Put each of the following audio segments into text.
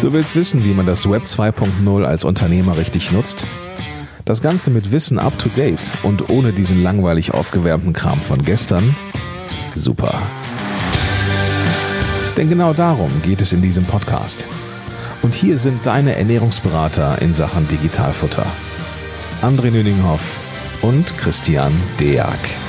Du willst wissen, wie man das Web 2.0 als Unternehmer richtig nutzt? Das Ganze mit Wissen up to date und ohne diesen langweilig aufgewärmten Kram von gestern? Super. Denn genau darum geht es in diesem Podcast. Und hier sind deine Ernährungsberater in Sachen Digitalfutter. André Nüninghoff und Christian Deak.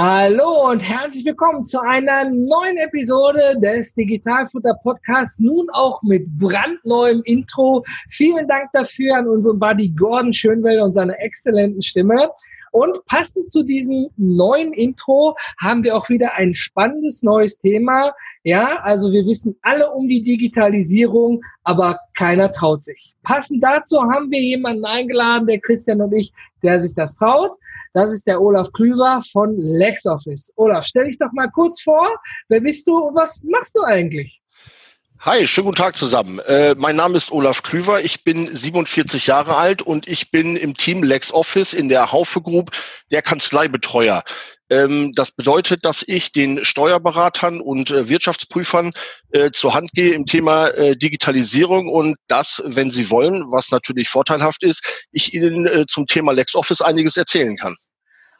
Hallo und herzlich willkommen zu einer neuen Episode des Digitalfutter Podcasts. Nun auch mit brandneuem Intro. Vielen Dank dafür an unseren Buddy Gordon Schönwell und seine exzellenten Stimme. Und passend zu diesem neuen Intro haben wir auch wieder ein spannendes neues Thema. Ja, also wir wissen alle um die Digitalisierung, aber keiner traut sich. Passend dazu haben wir jemanden eingeladen, der Christian und ich, der sich das traut. Das ist der Olaf Klüver von LexOffice. Olaf, stell dich doch mal kurz vor. Wer bist du und was machst du eigentlich? Hi, schönen guten Tag zusammen. Äh, mein Name ist Olaf Klüver. Ich bin 47 Jahre alt und ich bin im Team LexOffice in der Haufe Group der Kanzleibetreuer. Ähm, das bedeutet, dass ich den Steuerberatern und äh, Wirtschaftsprüfern äh, zur Hand gehe im Thema äh, Digitalisierung und das, wenn sie wollen, was natürlich vorteilhaft ist, ich ihnen äh, zum Thema LexOffice einiges erzählen kann.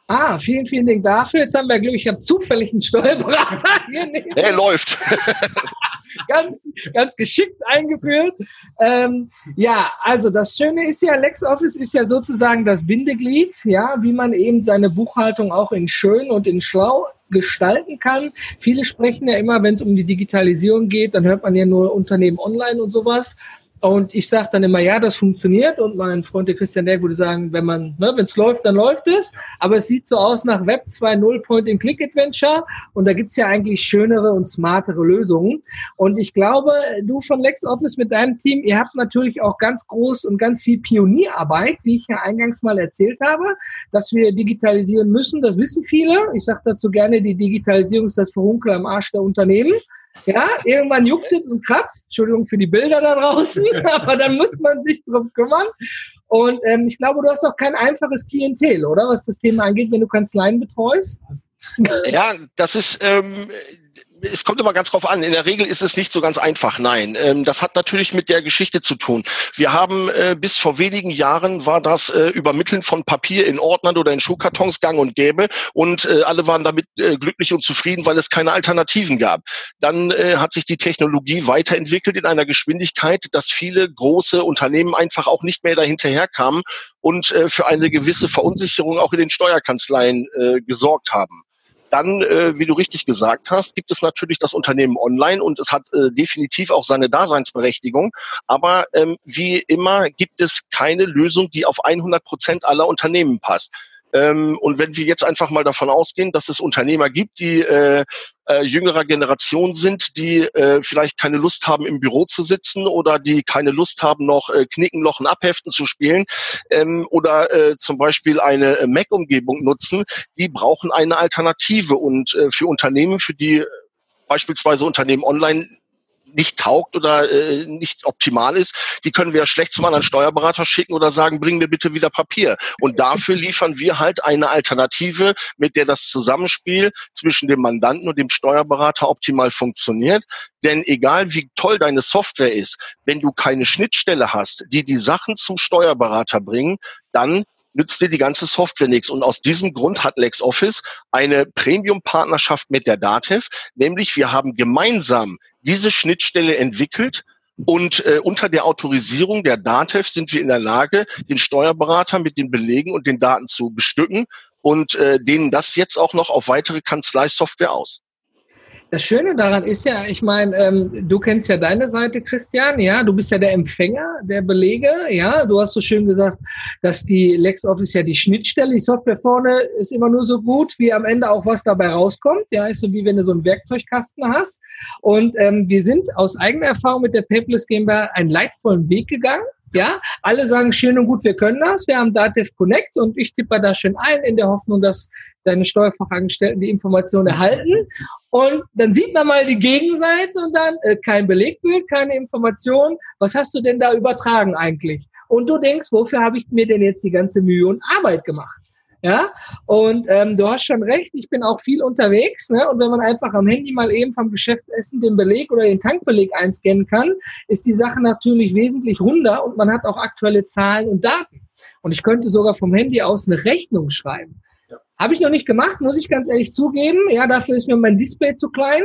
Ah, vielen, vielen Dank dafür. Jetzt haben wir Glück, ich habe zufällig einen Steuerberater hier. Er läuft. ganz, ganz geschickt eingeführt. Ähm, ja, also das Schöne ist ja, LexOffice ist ja sozusagen das Bindeglied, ja, wie man eben seine Buchhaltung auch in schön und in schlau gestalten kann. Viele sprechen ja immer, wenn es um die Digitalisierung geht, dann hört man ja nur Unternehmen online und sowas. Und ich sage dann immer, ja, das funktioniert. Und mein Freund der Christian Derg würde sagen, wenn man, ne, wenn es läuft, dann läuft es. Aber es sieht so aus nach Web 2.0 Point-and-Click-Adventure. Und da gibt's ja eigentlich schönere und smartere Lösungen. Und ich glaube, du von LexOffice mit deinem Team, ihr habt natürlich auch ganz groß und ganz viel Pionierarbeit, wie ich ja eingangs mal erzählt habe, dass wir digitalisieren müssen. Das wissen viele. Ich sage dazu gerne, die Digitalisierung ist das Verhunkel am Arsch der Unternehmen. Ja, irgendwann juckt es und kratzt. Entschuldigung für die Bilder da draußen, aber dann muss man sich drum kümmern. Und ähm, ich glaube, du hast auch kein einfaches Klientel, oder? Was das Thema angeht, wenn du Kanzleien betreust. Ja, das ist, ähm, es kommt immer ganz drauf an. In der Regel ist es nicht so ganz einfach. Nein, ähm, das hat natürlich mit der Geschichte zu tun. Wir haben äh, bis vor wenigen Jahren war das äh, Übermitteln von Papier in Ordnern oder in Schuhkartons gang und gäbe und äh, alle waren damit glücklich und zufrieden, weil es keine Alternativen gab. Dann hat sich die Technologie weiterentwickelt in einer Geschwindigkeit, dass viele große Unternehmen einfach auch nicht mehr dahinterher kamen und für eine gewisse Verunsicherung auch in den Steuerkanzleien gesorgt haben. Dann, äh, wie du richtig gesagt hast, gibt es natürlich das Unternehmen online und es hat äh, definitiv auch seine Daseinsberechtigung. Aber ähm, wie immer gibt es keine Lösung, die auf 100 Prozent aller Unternehmen passt. Ähm, und wenn wir jetzt einfach mal davon ausgehen, dass es Unternehmer gibt, die äh, äh, jüngerer Generation sind, die äh, vielleicht keine Lust haben, im Büro zu sitzen oder die keine Lust haben, noch äh, Knicken, Lochen, Abheften zu spielen ähm, oder äh, zum Beispiel eine äh, Mac-Umgebung nutzen, die brauchen eine Alternative. Und äh, für Unternehmen, für die beispielsweise Unternehmen online nicht taugt oder äh, nicht optimal ist, die können wir schlecht zum anderen Steuerberater schicken oder sagen, bring mir bitte wieder Papier. Und dafür liefern wir halt eine Alternative, mit der das Zusammenspiel zwischen dem Mandanten und dem Steuerberater optimal funktioniert. Denn egal wie toll deine Software ist, wenn du keine Schnittstelle hast, die die Sachen zum Steuerberater bringen, dann nützt dir die ganze Software nichts. Und aus diesem Grund hat LexOffice eine Premium-Partnerschaft mit der Datev, nämlich wir haben gemeinsam diese Schnittstelle entwickelt und äh, unter der Autorisierung der DATEV sind wir in der Lage, den Steuerberater mit den Belegen und den Daten zu bestücken und äh, denen das jetzt auch noch auf weitere Kanzleisoftware aus. Das Schöne daran ist ja, ich meine, ähm, du kennst ja deine Seite, Christian, ja, du bist ja der Empfänger der Belege, ja, du hast so schön gesagt, dass die LexOffice ja die Schnittstelle, die Software vorne ist immer nur so gut, wie am Ende auch was dabei rauskommt, ja, ist so wie wenn du so einen Werkzeugkasten hast. Und ähm, wir sind aus eigener Erfahrung mit der Paperless GmbH einen leidvollen Weg gegangen, ja, alle sagen schön und gut, wir können das. Wir haben Datev Connect und ich tippe da schön ein in der Hoffnung, dass deine Steuerfachangestellten die Information erhalten. Und dann sieht man mal die Gegenseite und dann äh, kein Belegbild, keine Information. Was hast du denn da übertragen eigentlich? Und du denkst, wofür habe ich mir denn jetzt die ganze Mühe und Arbeit gemacht? Ja, und ähm, du hast schon recht, ich bin auch viel unterwegs. Ne? Und wenn man einfach am Handy mal eben vom Geschäftsessen den Beleg oder den Tankbeleg einscannen kann, ist die Sache natürlich wesentlich runder und man hat auch aktuelle Zahlen und Daten. Und ich könnte sogar vom Handy aus eine Rechnung schreiben. Habe ich noch nicht gemacht, muss ich ganz ehrlich zugeben. Ja, dafür ist mir mein Display zu klein.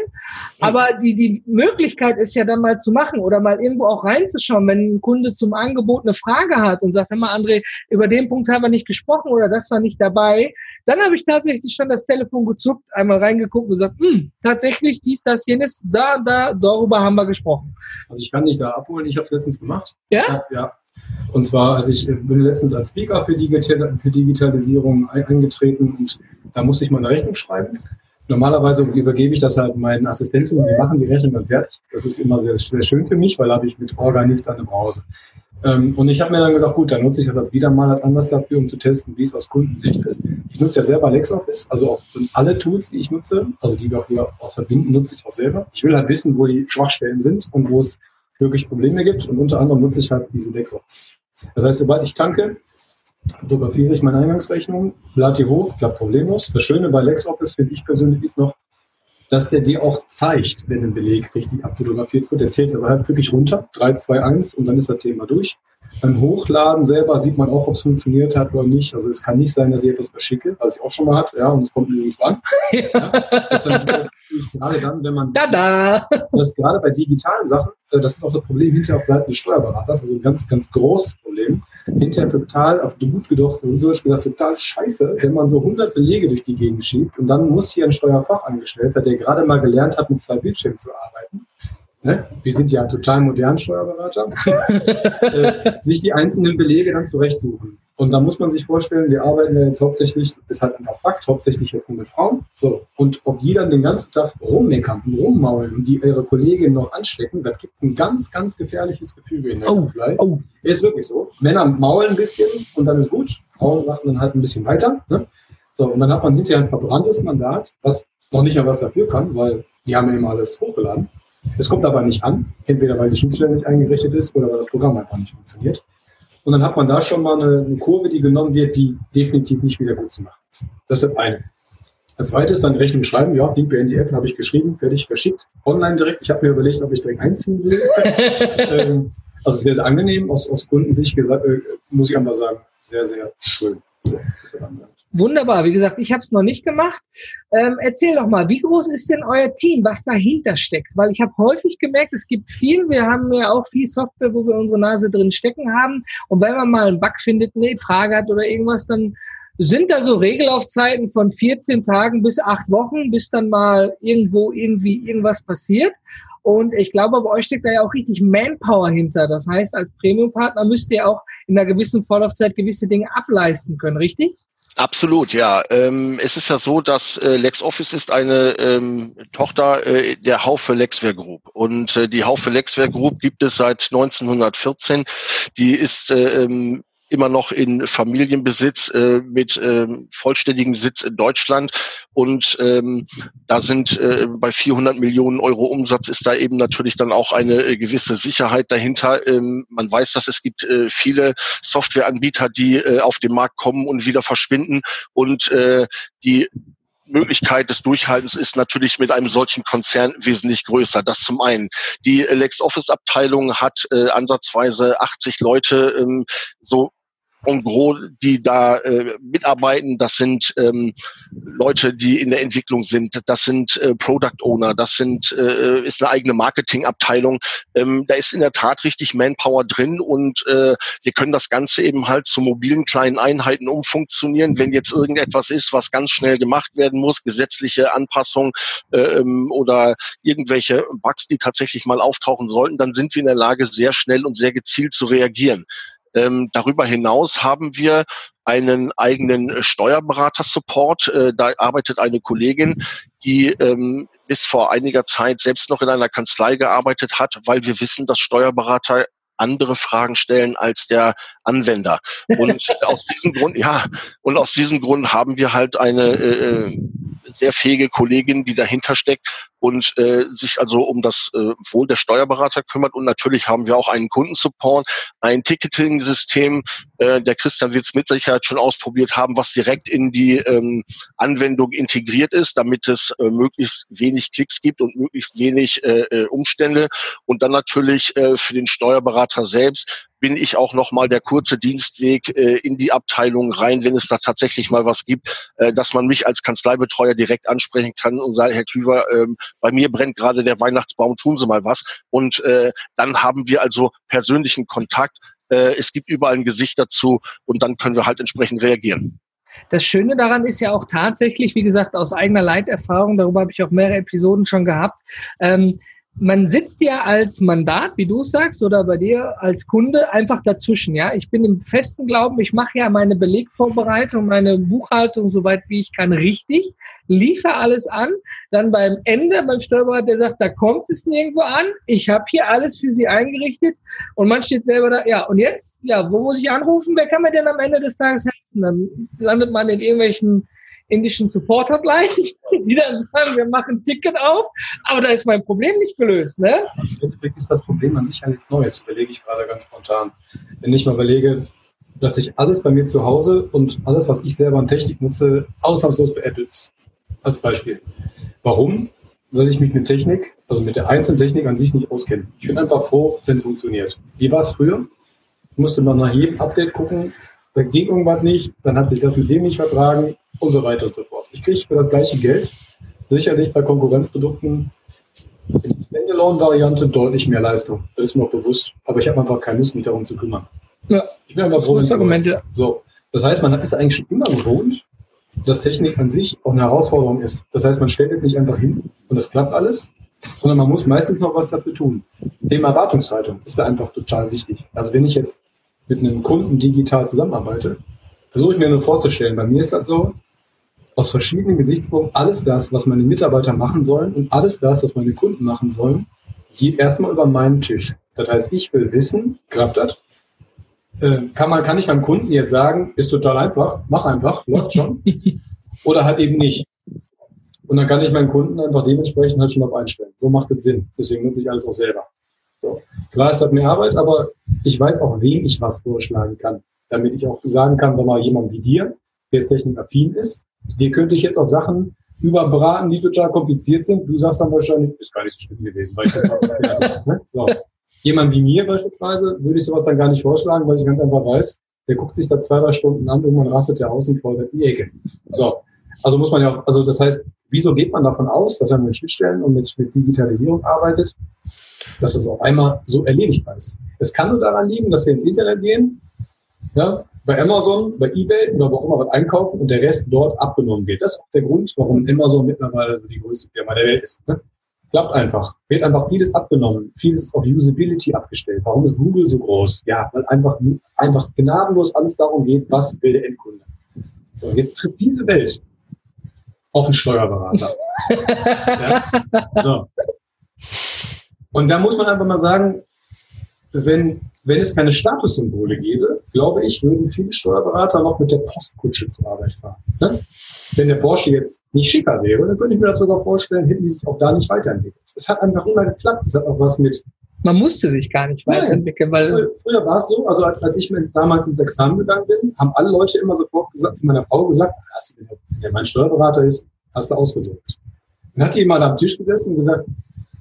Aber die, die Möglichkeit ist ja dann mal zu machen oder mal irgendwo auch reinzuschauen, wenn ein Kunde zum Angebot eine Frage hat und sagt, hör mal, André, über den Punkt haben wir nicht gesprochen oder das war nicht dabei. Dann habe ich tatsächlich schon das Telefon gezuckt, einmal reingeguckt und gesagt, hm, tatsächlich dies, das, jenes, da, da, darüber haben wir gesprochen. Also ich kann dich da abholen, ich habe es letztens gemacht. Ja? Ja, und zwar, als ich bin letztens als Speaker für, Digital, für Digitalisierung eingetreten und da musste ich mal eine Rechnung schreiben. Normalerweise übergebe ich das halt meinen Assistenten die machen die Rechnung dann fertig. Das ist immer sehr, sehr schön für mich, weil da habe ich mit Orga nichts an dem Hause. Ähm, und ich habe mir dann gesagt, gut, dann nutze ich das als wieder mal als Anlass dafür, um zu testen, wie es aus Kundensicht ist. Ich nutze ja selber LexOffice, also auch alle Tools, die ich nutze, also die wir hier auch verbinden, nutze ich auch selber. Ich will halt wissen, wo die Schwachstellen sind und wo es wirklich Probleme gibt. Und unter anderem nutze ich halt diese LexOffice. Das heißt, sobald ich tanke, fotografiere ich meine Eingangsrechnung, lade die hoch, klappt problemlos. Das Schöne bei LexOffice finde ich persönlich ist noch, dass der dir auch zeigt, wenn ein Beleg richtig abfotografiert wird. Der zählt aber halt wirklich runter, 3, 2, 1 und dann ist das Thema durch. Beim Hochladen selber sieht man auch, ob es funktioniert hat oder nicht. Also es kann nicht sein, dass ich etwas verschicke, was ich auch schon mal hatte, ja, und es kommt übrigens an. ja, das, das gerade dann, wenn man Tada! das gerade bei digitalen Sachen, äh, das ist auch das Problem hinterher auf Seiten des Steuerberaters, also ein ganz, ganz großes Problem. Hinterher total, auf gut gedacht und durchgesagt, total scheiße, wenn man so 100 Belege durch die Gegend schiebt und dann muss hier ein Steuerfachangestellter, der gerade mal gelernt hat, mit zwei Bildschirmen zu arbeiten, ne? wir sind ja total modern Steuerberater, äh, sich die einzelnen Belege dann zurechtsuchen. Und da muss man sich vorstellen, wir arbeiten ja jetzt hauptsächlich, ist halt einfach Fakt, hauptsächlich jetzt nur mit Frauen. So. Und ob die dann den ganzen Tag rummeckern und rummaulen und die ihre Kolleginnen noch anstecken, das gibt ein ganz, ganz gefährliches Gefühl in der Oh, Kanzlei. oh. Ist wirklich so. Männer maulen ein bisschen und dann ist gut. Frauen machen dann halt ein bisschen weiter. Ne? So, und dann hat man hinterher ein verbranntes Mandat, was noch nicht mal was dafür kann, weil die haben ja immer alles hochgeladen. Es kommt aber nicht an, entweder weil die Schnittstelle nicht eingerichtet ist oder weil das Programm einfach nicht funktioniert. Und dann hat man da schon mal eine, eine Kurve, die genommen wird, die definitiv nicht wieder gut zu machen ist. Das ist das eine. Als zweites dann Rechnung schreiben, ja, Link App habe ich geschrieben, fertig verschickt, online direkt. Ich habe mir überlegt, ob ich direkt einziehen will. ähm, also sehr, sehr angenehm, aus, aus Kundensicht gesagt, äh, muss ich einfach sagen, sehr, sehr schön. So, Wunderbar. Wie gesagt, ich habe es noch nicht gemacht. Ähm, erzähl doch mal, wie groß ist denn euer Team, was dahinter steckt? Weil ich habe häufig gemerkt, es gibt viel. Wir haben ja auch viel Software, wo wir unsere Nase drin stecken haben. Und wenn man mal einen Bug findet, eine Frage hat oder irgendwas, dann sind da so Regelaufzeiten von 14 Tagen bis acht Wochen, bis dann mal irgendwo irgendwie irgendwas passiert. Und ich glaube, bei euch steckt da ja auch richtig Manpower hinter. Das heißt, als Premium-Partner müsst ihr auch in einer gewissen Vorlaufzeit gewisse Dinge ableisten können, richtig? Absolut, ja. Ähm, es ist ja so, dass äh, LexOffice ist eine ähm, Tochter äh, der Haufe Lexware Group. Und äh, die Haufe Lexware Group gibt es seit 1914. Die ist äh, ähm, immer noch in Familienbesitz äh, mit ähm, vollständigem Sitz in Deutschland. Und ähm, da sind äh, bei 400 Millionen Euro Umsatz ist da eben natürlich dann auch eine äh, gewisse Sicherheit dahinter. Ähm, man weiß, dass es gibt äh, viele Softwareanbieter, die äh, auf den Markt kommen und wieder verschwinden. Und äh, die Möglichkeit des Durchhaltens ist natürlich mit einem solchen Konzern wesentlich größer. Das zum einen. Die LexOffice-Abteilung hat äh, ansatzweise 80 Leute, ähm, so en gros, die da äh, mitarbeiten, das sind ähm, Leute, die in der Entwicklung sind, das sind äh, Product Owner, das sind äh, ist eine eigene Marketingabteilung. Ähm, da ist in der Tat richtig Manpower drin und äh, wir können das Ganze eben halt zu mobilen kleinen Einheiten umfunktionieren. Wenn jetzt irgendetwas ist, was ganz schnell gemacht werden muss, gesetzliche Anpassungen äh, ähm, oder irgendwelche Bugs, die tatsächlich mal auftauchen sollten, dann sind wir in der Lage, sehr schnell und sehr gezielt zu reagieren. Ähm, darüber hinaus haben wir einen eigenen Steuerberater-Support. Äh, da arbeitet eine Kollegin, die ähm, bis vor einiger Zeit selbst noch in einer Kanzlei gearbeitet hat, weil wir wissen, dass Steuerberater andere Fragen stellen als der Anwender. Und aus diesem Grund, ja, und aus diesem Grund haben wir halt eine äh, sehr fähige Kollegin, die dahinter steckt und äh, sich also um das äh, Wohl der Steuerberater kümmert. Und natürlich haben wir auch einen Kundensupport, ein Ticketing-System, äh, der Christian wird es mit Sicherheit schon ausprobiert haben, was direkt in die ähm, Anwendung integriert ist, damit es äh, möglichst wenig Klicks gibt und möglichst wenig äh, äh Umstände. Und dann natürlich äh, für den Steuerberater selbst bin ich auch noch mal der kurze Dienstweg äh, in die Abteilung rein, wenn es da tatsächlich mal was gibt, äh, dass man mich als Kanzleibetreuer direkt ansprechen kann und sagen, Herr Klüver, äh, bei mir brennt gerade der Weihnachtsbaum, tun Sie mal was. Und äh, dann haben wir also persönlichen Kontakt. Äh, es gibt überall ein Gesicht dazu und dann können wir halt entsprechend reagieren. Das Schöne daran ist ja auch tatsächlich, wie gesagt, aus eigener Leiterfahrung, darüber habe ich auch mehrere Episoden schon gehabt, ähm, man sitzt ja als Mandat, wie du sagst, oder bei dir als Kunde einfach dazwischen. Ja, ich bin im festen Glauben, ich mache ja meine Belegvorbereitung, meine Buchhaltung soweit wie ich kann richtig, liefere alles an. Dann beim Ende beim Steuerberater, der sagt, da kommt es nirgendwo an. Ich habe hier alles für Sie eingerichtet und man steht selber da. Ja, und jetzt, ja, wo muss ich anrufen? Wer kann mir denn am Ende des Tages helfen? Dann landet man in irgendwelchen indischen Support Hotlines, die dann sagen, wir machen ein Ticket auf, aber da ist mein Problem nicht gelöst. Ne? Im Endeffekt ist das Problem an sich ja nichts Neues, überlege ich gerade ganz spontan. Wenn ich mal überlege, dass ich alles bei mir zu Hause und alles, was ich selber an Technik nutze, ausnahmslos beäppelt ist. Als Beispiel. Warum? Weil ich mich mit Technik, also mit der einzelnen Technik an sich nicht auskenne. Ich bin einfach froh, wenn es funktioniert. Wie war es früher? Musste man nach jedem Update gucken, da ging irgendwas nicht, dann hat sich das mit dem nicht vertragen und so weiter und so fort. Ich kriege für das gleiche Geld sicherlich bei Konkurrenzprodukten in der Standalone-Variante deutlich mehr Leistung. Das ist mir auch bewusst. Aber ich habe einfach keine Lust, mich darum zu kümmern. Ja. Ich bin einfach froh, wenn Argumente. So. Das heißt, man ist eigentlich schon immer gewohnt, dass Technik an sich auch eine Herausforderung ist. Das heißt, man stellt es nicht einfach hin und das klappt alles, sondern man muss meistens noch was dafür tun. Thema Erwartungshaltung ist da einfach total wichtig. Also wenn ich jetzt mit einem Kunden digital zusammenarbeite, versuche ich mir nur vorzustellen, bei mir ist das so, aus verschiedenen Gesichtspunkten, alles das, was meine Mitarbeiter machen sollen und alles das, was meine Kunden machen sollen, geht erstmal über meinen Tisch. Das heißt, ich will wissen, klappt das? Äh, kann, man, kann ich meinem Kunden jetzt sagen, ist total einfach, mach einfach, läuft schon. Oder halt eben nicht. Und dann kann ich meinen Kunden einfach dementsprechend halt schon auf einstellen. So macht das Sinn. Deswegen nutze ich alles auch selber. So. Klar ist das mehr Arbeit, aber ich weiß auch, wem ich was vorschlagen kann. Damit ich auch sagen kann, sag mal, jemand wie dir, der jetzt technikaffin ist, dir könnte ich jetzt auch Sachen überbraten, die total kompliziert sind. Du sagst dann wahrscheinlich, ist gar nicht so schlimm gewesen, weil ich das ne? so. Jemand wie mir beispielsweise würde ich sowas dann gar nicht vorschlagen, weil ich ganz einfach weiß, der guckt sich da zwei, drei Stunden an, irgendwann rastet der aus und fordert die Ecke. So. Also muss man ja auch, also das heißt, wieso geht man davon aus, dass man mit Schnittstellen und mit, mit Digitalisierung arbeitet, dass das auf einmal so erledigbar ist. Es kann nur daran liegen, dass wir ins Internet gehen, ja, bei Amazon, bei Ebay oder wo auch immer was einkaufen und der Rest dort abgenommen wird. Das ist auch der Grund, warum Amazon mittlerweile so die größte Firma der Welt ist. Ne? Klappt einfach. Wird einfach vieles abgenommen. Vieles auf Usability abgestellt. Warum ist Google so groß? Ja, weil einfach, einfach gnadenlos alles darum geht, was will der Endkunde. So, jetzt trifft diese Welt auf einen Steuerberater. ja? So. Und da muss man einfach mal sagen, wenn, wenn es keine Statussymbole gäbe, glaube ich, würden viele Steuerberater noch mit der Postkutsche zur Arbeit fahren. Ne? Wenn der Porsche jetzt nicht schicker wäre, dann könnte ich mir das sogar vorstellen, hätten die sich auch da nicht weiterentwickelt. Es hat einfach immer geklappt. Es hat auch was mit. Man musste sich gar nicht weiterentwickeln, weil. Früher, früher war es so, also als, als ich damals ins Examen gegangen bin, haben alle Leute immer sofort gesagt, zu meiner Frau gesagt, hast du, wenn der mein Steuerberater ist, hast du ausgesucht. Dann hat die mal am Tisch gesessen und gesagt,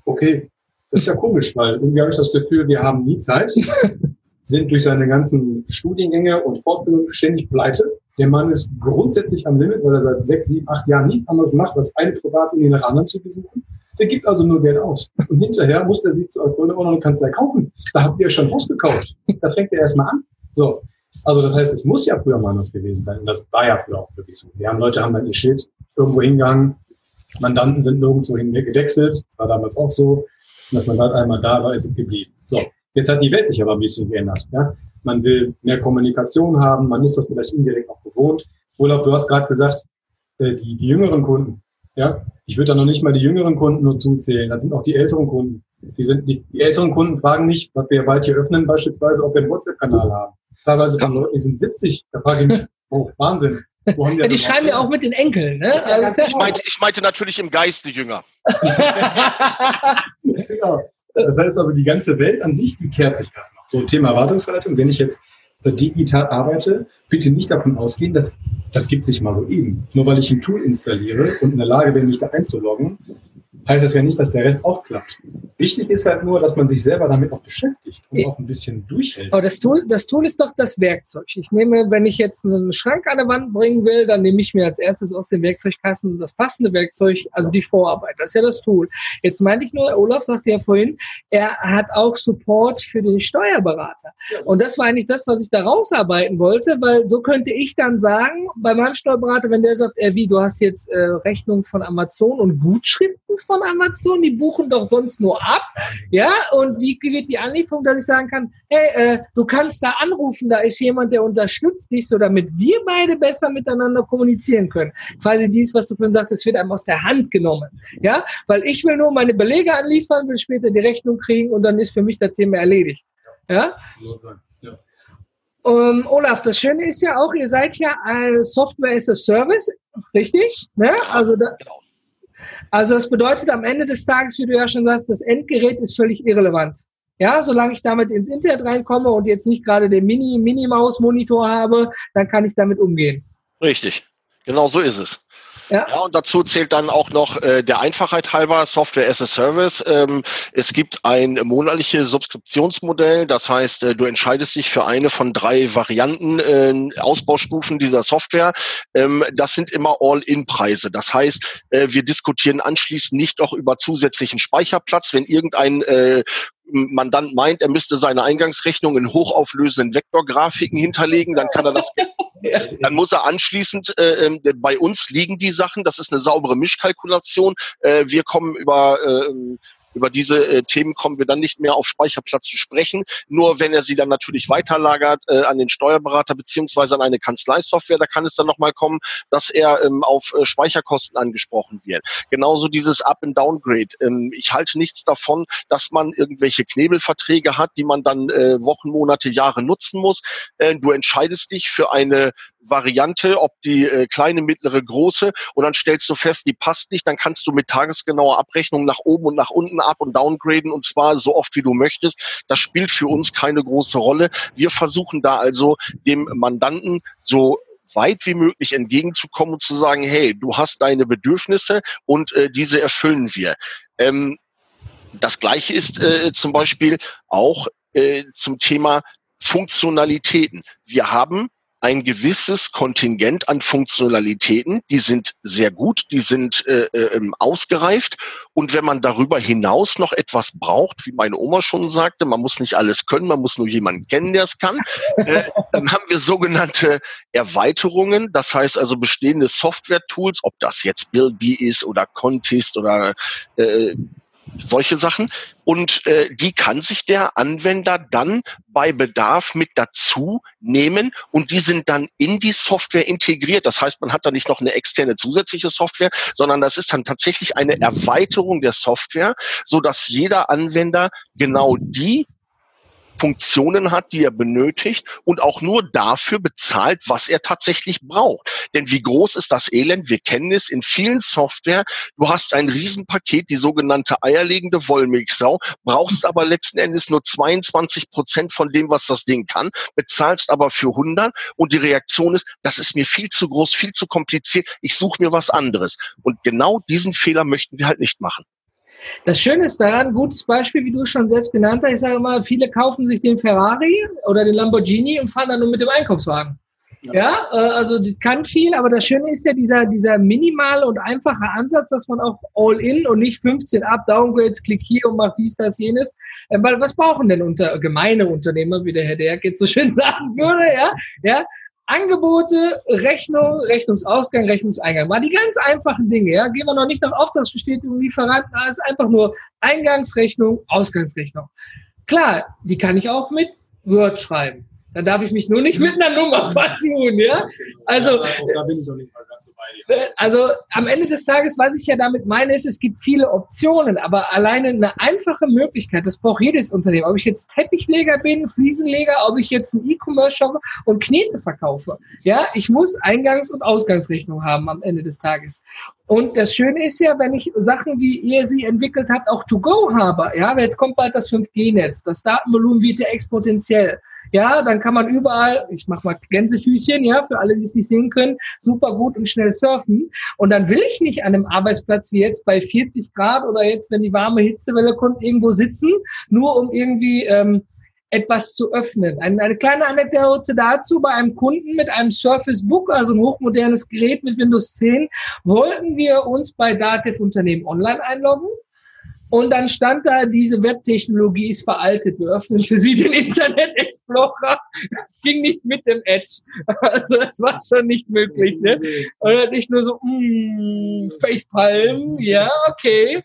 okay, das ist ja komisch, weil irgendwie habe ich das Gefühl, wir haben nie Zeit, sind durch seine ganzen Studiengänge und Fortbildungen ständig pleite. Der Mann ist grundsätzlich am Limit, weil er seit sechs, sieben, acht Jahren nichts anderes macht, als eine Privatuni nach anderen zu besuchen. Der gibt also nur Geld aus. Und hinterher muss er sich zu Alkohol auch noch eine Kanzlei kaufen. Da habt ihr schon Haus gekauft. Da fängt er erstmal an. So. Also das heißt, es muss ja früher mal anders gewesen sein. Und das war ja früher auch wirklich so. Wir haben Leute haben dann ihr Schild irgendwo hingegangen. Mandanten sind nirgendwo gewechselt. Das war damals auch so dass man halt einmal da war, ist es geblieben. So, jetzt hat die Welt sich aber ein bisschen geändert. Ja? Man will mehr Kommunikation haben, man ist das vielleicht indirekt auch gewohnt. Urlaub, du hast gerade gesagt, äh, die, die jüngeren Kunden, ja, ich würde da noch nicht mal die jüngeren Kunden nur zuzählen, das sind auch die älteren Kunden. Die, sind, die, die älteren Kunden fragen mich, was wir bald hier öffnen, beispielsweise, ob wir einen WhatsApp-Kanal haben. Teilweise von Leuten, die sind 70, da frage ich mich, oh, Wahnsinn. Ja, die schreiben ja auch mit den Enkeln. Ne? Ja, ich, meinte, ich meinte natürlich im Geiste jünger. genau. Das heißt also, die ganze Welt an sich, die kehrt sich erstmal. So, Thema Erwartungshaltung. Wenn ich jetzt digital arbeite, bitte nicht davon ausgehen, dass das gibt sich mal so eben. Nur weil ich ein Tool installiere und in der Lage bin, mich da einzuloggen, heißt das ja nicht, dass der Rest auch klappt. Wichtig ist halt nur, dass man sich selber damit auch beschäftigt und auch ein bisschen durchhält. Aber das Tool, das Tool ist doch das Werkzeug. Ich nehme, wenn ich jetzt einen Schrank an der Wand bringen will, dann nehme ich mir als erstes aus dem Werkzeugkasten das passende Werkzeug, also die Vorarbeit. Das ist ja das Tool. Jetzt meinte ich nur, Olaf sagte ja vorhin, er hat auch Support für den Steuerberater. Und das war eigentlich das, was ich da rausarbeiten wollte, weil so könnte ich dann sagen, bei meinem Steuerberater, wenn der sagt, äh, wie, du hast jetzt äh, Rechnung von Amazon und Gutschriften von Amazon, die buchen doch sonst nur ab. Ja, und wie wird die Anlieferung, dass ich sagen kann, hey, äh, du kannst da anrufen, da ist jemand, der unterstützt dich, so damit wir beide besser miteinander kommunizieren können. Quasi dies, was du vorhin sagtest, wird einem aus der Hand genommen. Ja, weil ich will nur meine Belege anliefern, will später die Rechnung kriegen und dann ist für mich das Thema erledigt. Ja? ja. Um, ähm, Olaf, das Schöne ist ja auch, ihr seid ja äh, Software as a Service, richtig? Ne? Also da, genau. Also das bedeutet am Ende des Tages, wie du ja schon sagst, das Endgerät ist völlig irrelevant. Ja, solange ich damit ins Internet reinkomme und jetzt nicht gerade den Mini, Mini-Maus-Monitor habe, dann kann ich damit umgehen. Richtig. Genau so ist es. Ja. ja, und dazu zählt dann auch noch äh, der Einfachheit halber Software as a Service. Ähm, es gibt ein monatliches Subskriptionsmodell, das heißt, äh, du entscheidest dich für eine von drei Varianten, äh, Ausbaustufen dieser Software. Ähm, das sind immer All-In-Preise. Das heißt, äh, wir diskutieren anschließend nicht auch über zusätzlichen Speicherplatz. Wenn irgendein äh, Mandant meint, er müsste seine Eingangsrechnung in hochauflösenden Vektorgrafiken hinterlegen, dann kann er das, dann muss er anschließend, äh, ähm, bei uns liegen die Sachen, das ist eine saubere Mischkalkulation. Äh, wir kommen über äh, über diese äh, Themen kommen wir dann nicht mehr auf Speicherplatz zu sprechen. Nur wenn er sie dann natürlich weiterlagert äh, an den Steuerberater beziehungsweise an eine Kanzleisoftware, da kann es dann nochmal kommen, dass er ähm, auf äh, Speicherkosten angesprochen wird. Genauso dieses Up- and Downgrade. Ähm, ich halte nichts davon, dass man irgendwelche Knebelverträge hat, die man dann äh, Wochen, Monate, Jahre nutzen muss. Äh, du entscheidest dich für eine Variante, ob die äh, kleine, mittlere, große und dann stellst du fest, die passt nicht, dann kannst du mit tagesgenauer Abrechnung nach oben und nach unten ab und downgraden und zwar so oft wie du möchtest. Das spielt für uns keine große Rolle. Wir versuchen da also dem Mandanten so weit wie möglich entgegenzukommen und zu sagen, hey, du hast deine Bedürfnisse und äh, diese erfüllen wir. Ähm, das gleiche ist äh, zum Beispiel auch äh, zum Thema Funktionalitäten. Wir haben ein gewisses Kontingent an Funktionalitäten, die sind sehr gut, die sind äh, äh, ausgereift. Und wenn man darüber hinaus noch etwas braucht, wie meine Oma schon sagte, man muss nicht alles können, man muss nur jemanden kennen, der es kann, äh, dann haben wir sogenannte Erweiterungen, das heißt also bestehende Software-Tools, ob das jetzt Bilby ist oder Contist oder äh, solche Sachen. Und äh, die kann sich der Anwender dann bei Bedarf mit dazu nehmen und die sind dann in die Software integriert. Das heißt, man hat da nicht noch eine externe zusätzliche Software, sondern das ist dann tatsächlich eine Erweiterung der Software, so dass jeder Anwender genau die Funktionen hat, die er benötigt und auch nur dafür bezahlt, was er tatsächlich braucht. Denn wie groß ist das Elend? Wir kennen es in vielen Software. Du hast ein Riesenpaket, die sogenannte eierlegende Wollmilchsau, brauchst aber letzten Endes nur 22 Prozent von dem, was das Ding kann, bezahlst aber für 100 und die Reaktion ist, das ist mir viel zu groß, viel zu kompliziert, ich suche mir was anderes. Und genau diesen Fehler möchten wir halt nicht machen. Das Schöne ist daran, gutes Beispiel, wie du es schon selbst genannt hast, ich sage immer, viele kaufen sich den Ferrari oder den Lamborghini und fahren dann nur mit dem Einkaufswagen. Ja, ja äh, also das kann viel, aber das Schöne ist ja dieser, dieser minimale und einfache Ansatz, dass man auch All-In und nicht 15 Up, Downgrades, klick hier und mach dies, das, jenes. Äh, weil was brauchen denn unter gemeine Unternehmer, wie der Herr Derk jetzt so schön sagen würde, ja? Ja, Angebote, Rechnung, Rechnungsausgang, Rechnungseingang. War die ganz einfachen Dinge, ja. Gehen wir noch nicht nach Auftragsbestätigung, Lieferanten, das ist einfach nur Eingangsrechnung, Ausgangsrechnung. Klar, die kann ich auch mit Word schreiben. Da darf ich mich nur nicht mit einer Nummer vertun, ja? Also, da bin ich auch nicht mal ganz so bei dir. Äh, also, am Ende des Tages, was ich ja damit meine, ist, es gibt viele Optionen, aber alleine eine einfache Möglichkeit, das braucht jedes Unternehmen. Ob ich jetzt Teppichleger bin, Fliesenleger, ob ich jetzt ein E-Commerce shop und Knete verkaufe. Ja, ich muss Eingangs- und Ausgangsrechnung haben am Ende des Tages. Und das Schöne ist ja, wenn ich Sachen, wie ihr sie entwickelt habt, auch to go habe, ja, jetzt kommt bald das 5G-Netz, das Datenvolumen wird ja exponentiell Ja, dann kann man überall, ich mache mal Gänsefüßchen, ja, für alle, die es nicht sehen können, super gut und schnell surfen. Und dann will ich nicht an einem Arbeitsplatz wie jetzt bei 40 Grad oder jetzt, wenn die warme Hitzewelle kommt, irgendwo sitzen, nur um irgendwie ähm, etwas zu öffnen. Eine, eine kleine Anekdote dazu. Bei einem Kunden mit einem Surface Book, also ein hochmodernes Gerät mit Windows 10, wollten wir uns bei Dativ Unternehmen online einloggen. Und dann stand da, diese Webtechnologie ist veraltet. Wir öffnen für Sie den Internet Explorer. Das ging nicht mit dem Edge. Also das war schon nicht möglich. Ne? Oder nicht nur so, mm, Facepalm, ja, okay.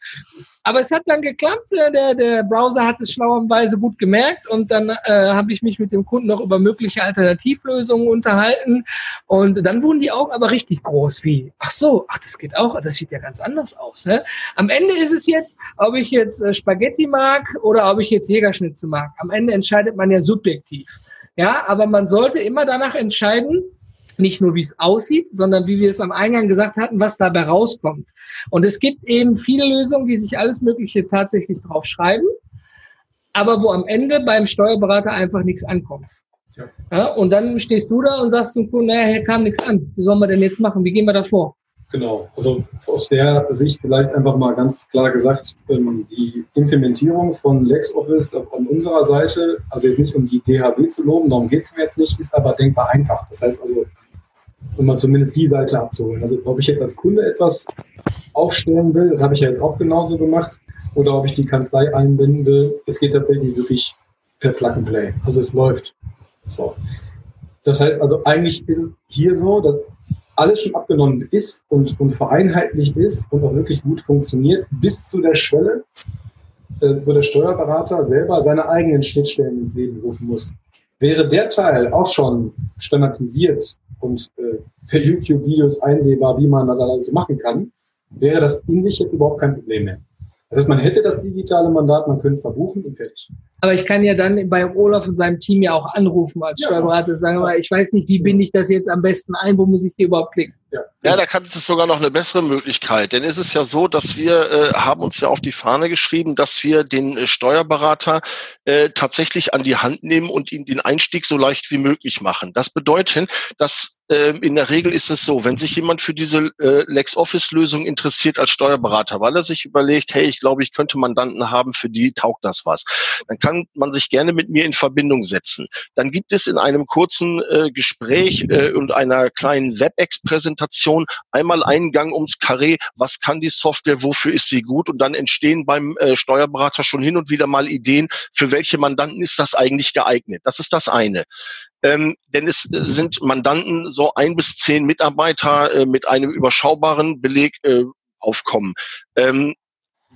Aber es hat dann geklappt. Äh, der, der Browser hat es schlauerweise gut gemerkt und dann äh, habe ich mich mit dem Kunden noch über mögliche Alternativlösungen unterhalten. Und dann wurden die Augen aber richtig groß, wie, ach so, ach, das geht auch, das sieht ja ganz anders aus. Ne? Am Ende ist es jetzt, ob ich jetzt äh, Spaghetti mag oder ob ich jetzt Jägerschnitze mag. Am Ende entscheidet man ja subjektiv. Ja, aber man sollte immer danach entscheiden, nicht nur wie es aussieht, sondern wie wir es am Eingang gesagt hatten, was dabei rauskommt. Und es gibt eben viele Lösungen, die sich alles Mögliche tatsächlich drauf schreiben, aber wo am Ende beim Steuerberater einfach nichts ankommt. Ja. ja und dann stehst du da und sagst zum Kunden, naja, hier kam nichts an. Wie sollen wir denn jetzt machen? Wie gehen wir da vor? Genau, also aus der Sicht vielleicht einfach mal ganz klar gesagt, ähm, die Implementierung von LexOffice an unserer Seite, also jetzt nicht um die DHW zu loben, darum geht es mir jetzt nicht, ist aber denkbar einfach. Das heißt also, um mal zumindest die Seite abzuholen. Also ob ich jetzt als Kunde etwas aufstellen will, das habe ich ja jetzt auch genauso gemacht, oder ob ich die Kanzlei einbinden will, es geht tatsächlich wirklich per Plug and Play. Also es läuft. So. Das heißt also, eigentlich ist es hier so, dass alles schon abgenommen ist und, und vereinheitlicht ist und auch wirklich gut funktioniert, bis zu der Schwelle, äh, wo der Steuerberater selber seine eigenen Schnittstellen ins Leben rufen muss. Wäre der Teil auch schon standardisiert und äh, per YouTube-Videos einsehbar, wie man das alles machen kann, wäre das in sich jetzt überhaupt kein Problem mehr. Das heißt, man hätte das digitale Mandat, man könnte es verbuchen und fertig. Aber ich kann ja dann bei Olaf und seinem Team ja auch anrufen als ja. Steuerberater und sagen, ich weiß nicht, wie binde ich das jetzt am besten ein, wo muss ich hier überhaupt klicken? Ja, da kann es sogar noch eine bessere Möglichkeit. Denn es ist ja so, dass wir äh, haben uns ja auf die Fahne geschrieben, dass wir den äh, Steuerberater äh, tatsächlich an die Hand nehmen und ihm den Einstieg so leicht wie möglich machen. Das bedeutet, dass ähm, in der Regel ist es so, wenn sich jemand für diese äh, LexOffice-Lösung interessiert als Steuerberater, weil er sich überlegt, hey, ich glaube, ich könnte Mandanten haben, für die taugt das was, dann kann man sich gerne mit mir in Verbindung setzen. Dann gibt es in einem kurzen äh, Gespräch äh, und einer kleinen WebEx-Präsentation einmal einen Gang ums Karree, was kann die Software, wofür ist sie gut und dann entstehen beim äh, Steuerberater schon hin und wieder mal Ideen, für welche Mandanten ist das eigentlich geeignet. Das ist das eine ähm, denn es äh, sind Mandanten so ein bis zehn Mitarbeiter äh, mit einem überschaubaren Beleg äh, aufkommen. Ähm,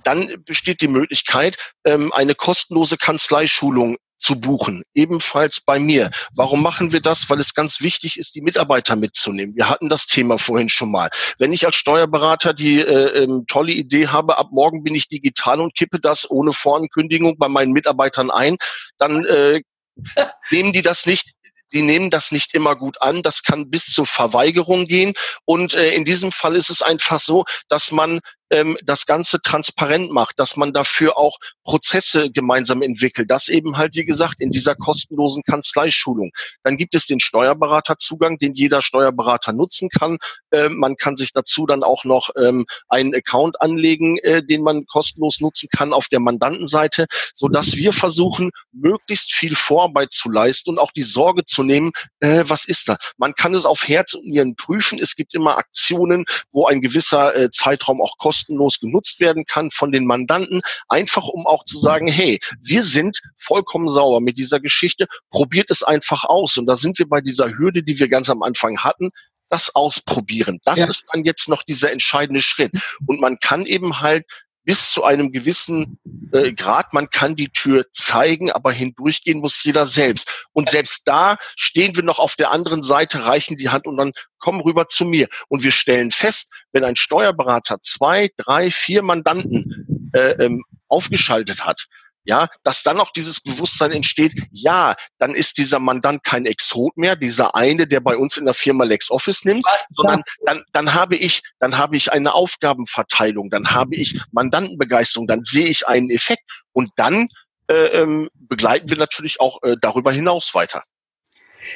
dann besteht die Möglichkeit, ähm, eine kostenlose Kanzleischulung zu buchen, ebenfalls bei mir. Warum machen wir das? Weil es ganz wichtig ist, die Mitarbeiter mitzunehmen. Wir hatten das Thema vorhin schon mal. Wenn ich als Steuerberater die äh, ähm, tolle Idee habe, ab morgen bin ich digital und kippe das ohne Vorankündigung bei meinen Mitarbeitern ein, dann äh, nehmen die das nicht die nehmen das nicht immer gut an. Das kann bis zur Verweigerung gehen. Und äh, in diesem Fall ist es einfach so, dass man ähm, das Ganze transparent macht, dass man dafür auch Prozesse gemeinsam entwickelt. Das eben halt, wie gesagt, in dieser kostenlosen Kanzleischulung. Dann gibt es den Steuerberaterzugang, den jeder Steuerberater nutzen kann. Äh, man kann sich dazu dann auch noch ähm, einen Account anlegen, äh, den man kostenlos nutzen kann auf der Mandantenseite, so dass wir versuchen, möglichst viel Vorarbeit zu leisten und auch die Sorge zu nehmen, äh, was ist das? Man kann es auf Herz und Nieren prüfen. Es gibt immer Aktionen, wo ein gewisser äh, Zeitraum auch kostenlos kostenlos genutzt werden kann von den Mandanten, einfach um auch zu sagen, hey, wir sind vollkommen sauer mit dieser Geschichte, probiert es einfach aus. Und da sind wir bei dieser Hürde, die wir ganz am Anfang hatten, das ausprobieren. Das ja. ist dann jetzt noch dieser entscheidende Schritt. Und man kann eben halt bis zu einem gewissen äh, Grad. Man kann die Tür zeigen, aber hindurchgehen muss jeder selbst. Und selbst da stehen wir noch auf der anderen Seite, reichen die Hand und dann kommen rüber zu mir. Und wir stellen fest, wenn ein Steuerberater zwei, drei, vier Mandanten äh, ähm, aufgeschaltet hat, ja, dass dann auch dieses Bewusstsein entsteht, ja, dann ist dieser Mandant kein Exot mehr, dieser eine, der bei uns in der Firma LexOffice nimmt, sondern dann, dann habe ich, dann habe ich eine Aufgabenverteilung, dann habe ich Mandantenbegeisterung, dann sehe ich einen Effekt und dann äh, ähm, begleiten wir natürlich auch äh, darüber hinaus weiter.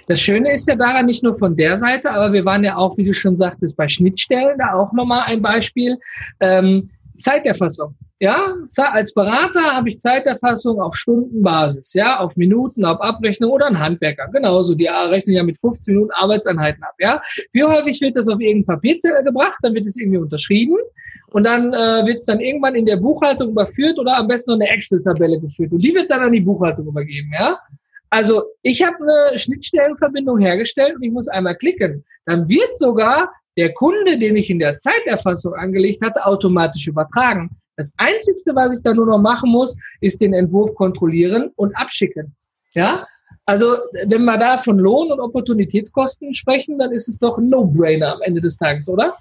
Das Schöne ist ja daran, nicht nur von der Seite, aber wir waren ja auch, wie du schon sagtest, bei Schnittstellen, da auch nochmal ein Beispiel. Ähm, Zeiterfassung. Ja, als Berater habe ich Zeiterfassung auf Stundenbasis, ja, auf Minuten, auf Abrechnung oder ein Handwerker. Genauso, die rechnen ja mit 15 Minuten Arbeitseinheiten ab, ja. Wie häufig wird das auf irgendeinen Papierzettel gebracht, dann wird es irgendwie unterschrieben und dann äh, wird es dann irgendwann in der Buchhaltung überführt oder am besten noch eine Excel-Tabelle geführt und die wird dann an die Buchhaltung übergeben, ja. Also ich habe eine Schnittstellenverbindung hergestellt und ich muss einmal klicken. Dann wird sogar der Kunde, den ich in der Zeiterfassung angelegt hatte, automatisch übertragen. Das Einzige, was ich da nur noch machen muss, ist den Entwurf kontrollieren und abschicken. Ja, also wenn wir da von Lohn- und Opportunitätskosten sprechen, dann ist es doch ein No-Brainer am Ende des Tages, oder?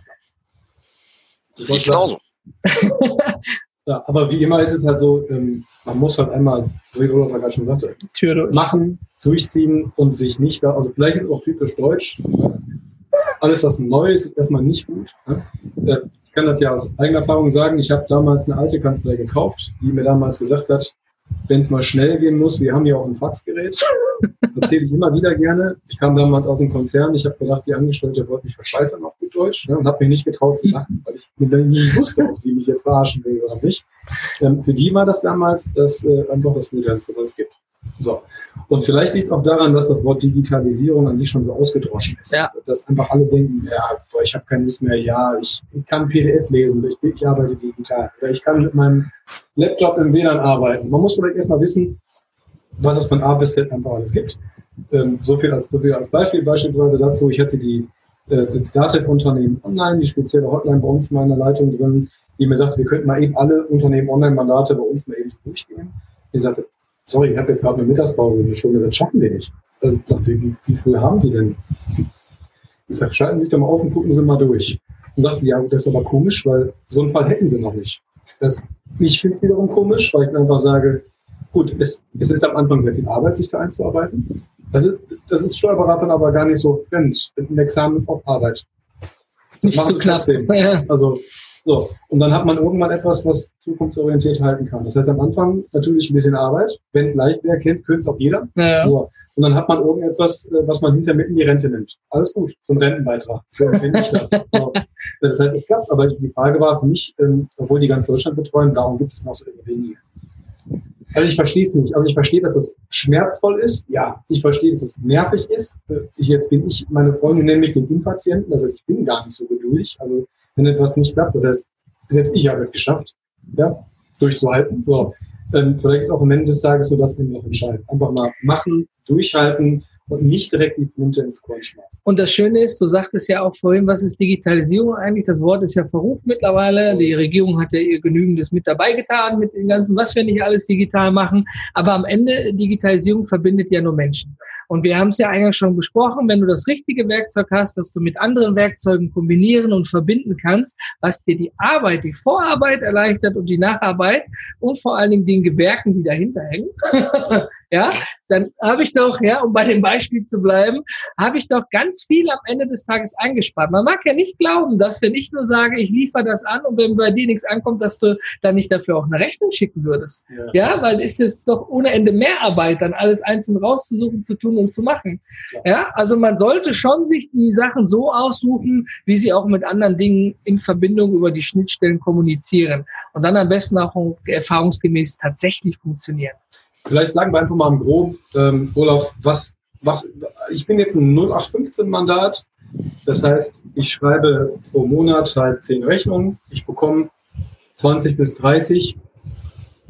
Das ist genauso. ja, aber wie immer ist es halt so, ähm, man muss halt einmal, wie Olaf gerade schon sagte, machen, durchziehen und sich nicht da, also vielleicht ist es auch typisch deutsch, alles, was neu ist, ist erstmal nicht gut. Ne? Ich kann das ja aus eigener Erfahrung sagen. Ich habe damals eine alte Kanzlei gekauft, die mir damals gesagt hat, wenn es mal schnell gehen muss, wir haben ja auch ein Faxgerät. Erzähle ich immer wieder gerne. Ich kam damals aus dem Konzern. Ich habe gedacht, die Angestellte wollte mich verscheißern auf gut Deutsch ne, und habe mich nicht getraut zu lachen, weil ich nie wusste, ob sie mich jetzt verarschen will oder nicht. Ähm, für die war das damals das, äh, einfach das Modellste, was es gibt. So. Und vielleicht liegt es auch daran, dass das Wort Digitalisierung an sich schon so ausgedroschen ist. Ja. Dass einfach alle denken, ja, boah, ich habe keine Lust mehr, ja, ich, ich kann PDF lesen, ich, ich, arbeite digital. Oder ich kann mit meinem Laptop im WLAN arbeiten. Man muss vielleicht erstmal wissen, was es von A bis Z einfach alles gibt. Ähm, so, viel als, als Beispiel beispielsweise dazu, ich hatte die, äh, Datev-Unternehmen online, die spezielle Hotline bei uns in meiner Leitung drin, die mir sagte, wir könnten mal eben alle Unternehmen-Online-Mandate bei uns mal eben durchgehen. Ich sagte, sorry, ich habe jetzt gerade eine Mittagspause, eine Stunde, das schaffen wir nicht. Also sagt sie, wie, wie viel haben Sie denn? Ich sage, schalten Sie sich doch mal auf und gucken Sie mal durch. Und sagt sie, ja, das ist aber komisch, weil so einen Fall hätten Sie noch nicht. Das, ich finde es wiederum komisch, weil ich einfach sage, gut, es, es ist am Anfang sehr viel Arbeit, sich da einzuarbeiten. Das ist, das ist Steuerberatern aber gar nicht so fremd. Ein Examen ist auch Arbeit. Das nicht so knapp. Also so, und dann hat man irgendwann etwas, was zukunftsorientiert halten kann. Das heißt, am Anfang natürlich ein bisschen Arbeit. Wenn es leicht wäre, kennt, könnte es auch jeder. Ja, ja. Und dann hat man irgendetwas, äh, was man hinter mitten in die Rente nimmt. Alles gut, so ein Rentenbeitrag. So finde ich das. So. Das heißt, es klappt. Aber die Frage war für mich, ähm, obwohl die ganz Deutschland betreuen, darum gibt es noch so wenige. Also ich verstehe es nicht. Also ich verstehe, dass es schmerzvoll ist. Ja, ich verstehe, dass es nervig ist. Äh, ich, jetzt bin ich, meine Freundin nennt mich den Impatienten. Das heißt, ich bin gar nicht so geduldig. Also wenn etwas nicht klappt. Das heißt, selbst ich habe es geschafft, ja, durchzuhalten. So, ähm, vielleicht ist auch am Ende des Tages nur das noch entscheidend. Einfach mal machen, durchhalten und nicht direkt die Flinte ins Korn schmeißen. Und das Schöne ist, du sagtest ja auch vorhin, was ist Digitalisierung eigentlich? Das Wort ist ja verrucht mittlerweile. Die Regierung hat ja ihr Genügendes mit dabei getan, mit dem Ganzen, was wir nicht alles digital machen. Aber am Ende, Digitalisierung verbindet ja nur Menschen. Und wir haben es ja eigentlich schon besprochen, wenn du das richtige Werkzeug hast, dass du mit anderen Werkzeugen kombinieren und verbinden kannst, was dir die Arbeit, die Vorarbeit erleichtert und die Nacharbeit und vor allen Dingen den Gewerken, die dahinter hängen, ja, dann habe ich doch, ja, um bei dem Beispiel zu bleiben, habe ich doch ganz viel am Ende des Tages eingespart. Man mag ja nicht glauben, dass wenn ich nur sage, ich liefere das an und wenn bei dir nichts ankommt, dass du dann nicht dafür auch eine Rechnung schicken würdest. Ja, ja weil es ist doch ohne Ende mehr Arbeit, dann alles einzeln rauszusuchen, zu tun und zu machen. Ja, also man sollte schon sich die Sachen so aussuchen, wie sie auch mit anderen Dingen in Verbindung über die Schnittstellen kommunizieren und dann am besten auch erfahrungsgemäß tatsächlich funktionieren. Vielleicht sagen wir einfach mal im Groben, ähm, Olaf, was, was, ich bin jetzt ein 0815-Mandat. Das heißt, ich schreibe pro Monat halt 10 Rechnungen. Ich bekomme 20 bis 30.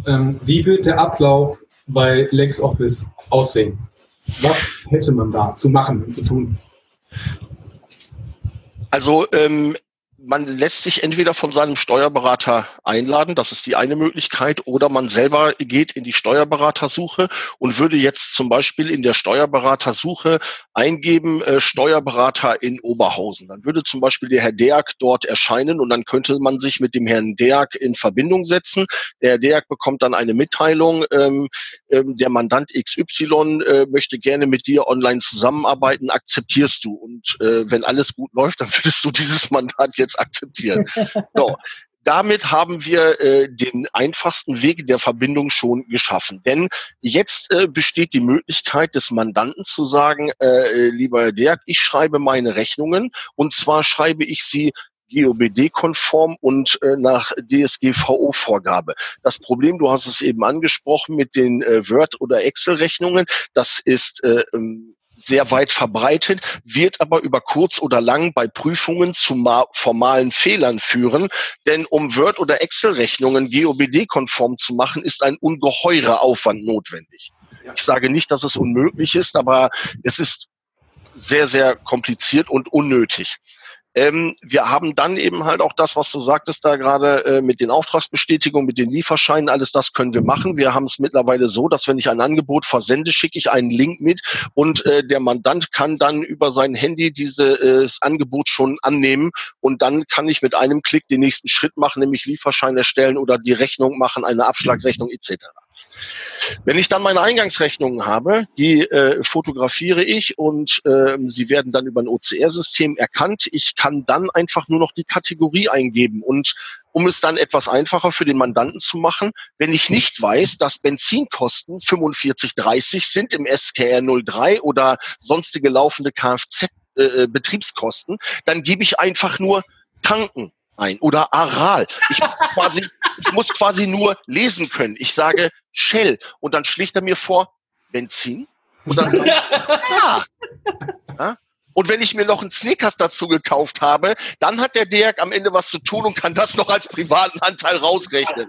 Ähm, wie wird der Ablauf bei LexOffice aussehen? Was hätte man da zu machen und zu tun? Also ähm, man lässt sich entweder von seinem Steuerberater einladen, das ist die eine Möglichkeit, oder man selber geht in die Steuerberatersuche und würde jetzt zum Beispiel in der Steuerberatersuche eingeben, äh, Steuerberater in Oberhausen. Dann würde zum Beispiel der Herr Derk dort erscheinen und dann könnte man sich mit dem Herrn Derk in Verbindung setzen. Der Herr Derk bekommt dann eine Mitteilung, ähm, ähm, der Mandant XY äh, möchte gerne mit dir online zusammenarbeiten, akzeptierst du? Und äh, wenn alles gut läuft, dann würdest du dieses Mandat jetzt akzeptieren. So, damit haben wir äh, den einfachsten Weg der Verbindung schon geschaffen. Denn jetzt äh, besteht die Möglichkeit des Mandanten zu sagen, äh, lieber Herr Dirk, ich schreibe meine Rechnungen und zwar schreibe ich sie GOBD-konform und äh, nach DSGVO-Vorgabe. Das Problem, du hast es eben angesprochen mit den äh, Word- oder Excel-Rechnungen, das ist äh, ähm, sehr weit verbreitet, wird aber über kurz oder lang bei Prüfungen zu formalen Fehlern führen. Denn um Word- oder Excel-Rechnungen GOBD-konform zu machen, ist ein ungeheurer Aufwand notwendig. Ich sage nicht, dass es unmöglich ist, aber es ist sehr, sehr kompliziert und unnötig. Ähm, wir haben dann eben halt auch das, was du sagtest da gerade äh, mit den Auftragsbestätigungen, mit den Lieferscheinen, alles das können wir machen. Wir haben es mittlerweile so, dass wenn ich ein Angebot versende, schicke ich einen Link mit und äh, der Mandant kann dann über sein Handy dieses äh, Angebot schon annehmen und dann kann ich mit einem Klick den nächsten Schritt machen, nämlich Lieferschein erstellen oder die Rechnung machen, eine Abschlagrechnung etc. Wenn ich dann meine Eingangsrechnungen habe, die äh, fotografiere ich und äh, sie werden dann über ein OCR-System erkannt. Ich kann dann einfach nur noch die Kategorie eingeben und um es dann etwas einfacher für den Mandanten zu machen, wenn ich nicht weiß, dass Benzinkosten 45,30 sind im SKR 03 oder sonstige laufende Kfz-Betriebskosten, äh, dann gebe ich einfach nur tanken ein oder Aral. Ich muss, quasi, ich muss quasi nur lesen können. Ich sage Shell und dann schlägt er mir vor Benzin und dann ich, ja. ja. Und wenn ich mir noch einen Snickers dazu gekauft habe, dann hat der Dirk am Ende was zu tun und kann das noch als privaten Anteil rausrechnen.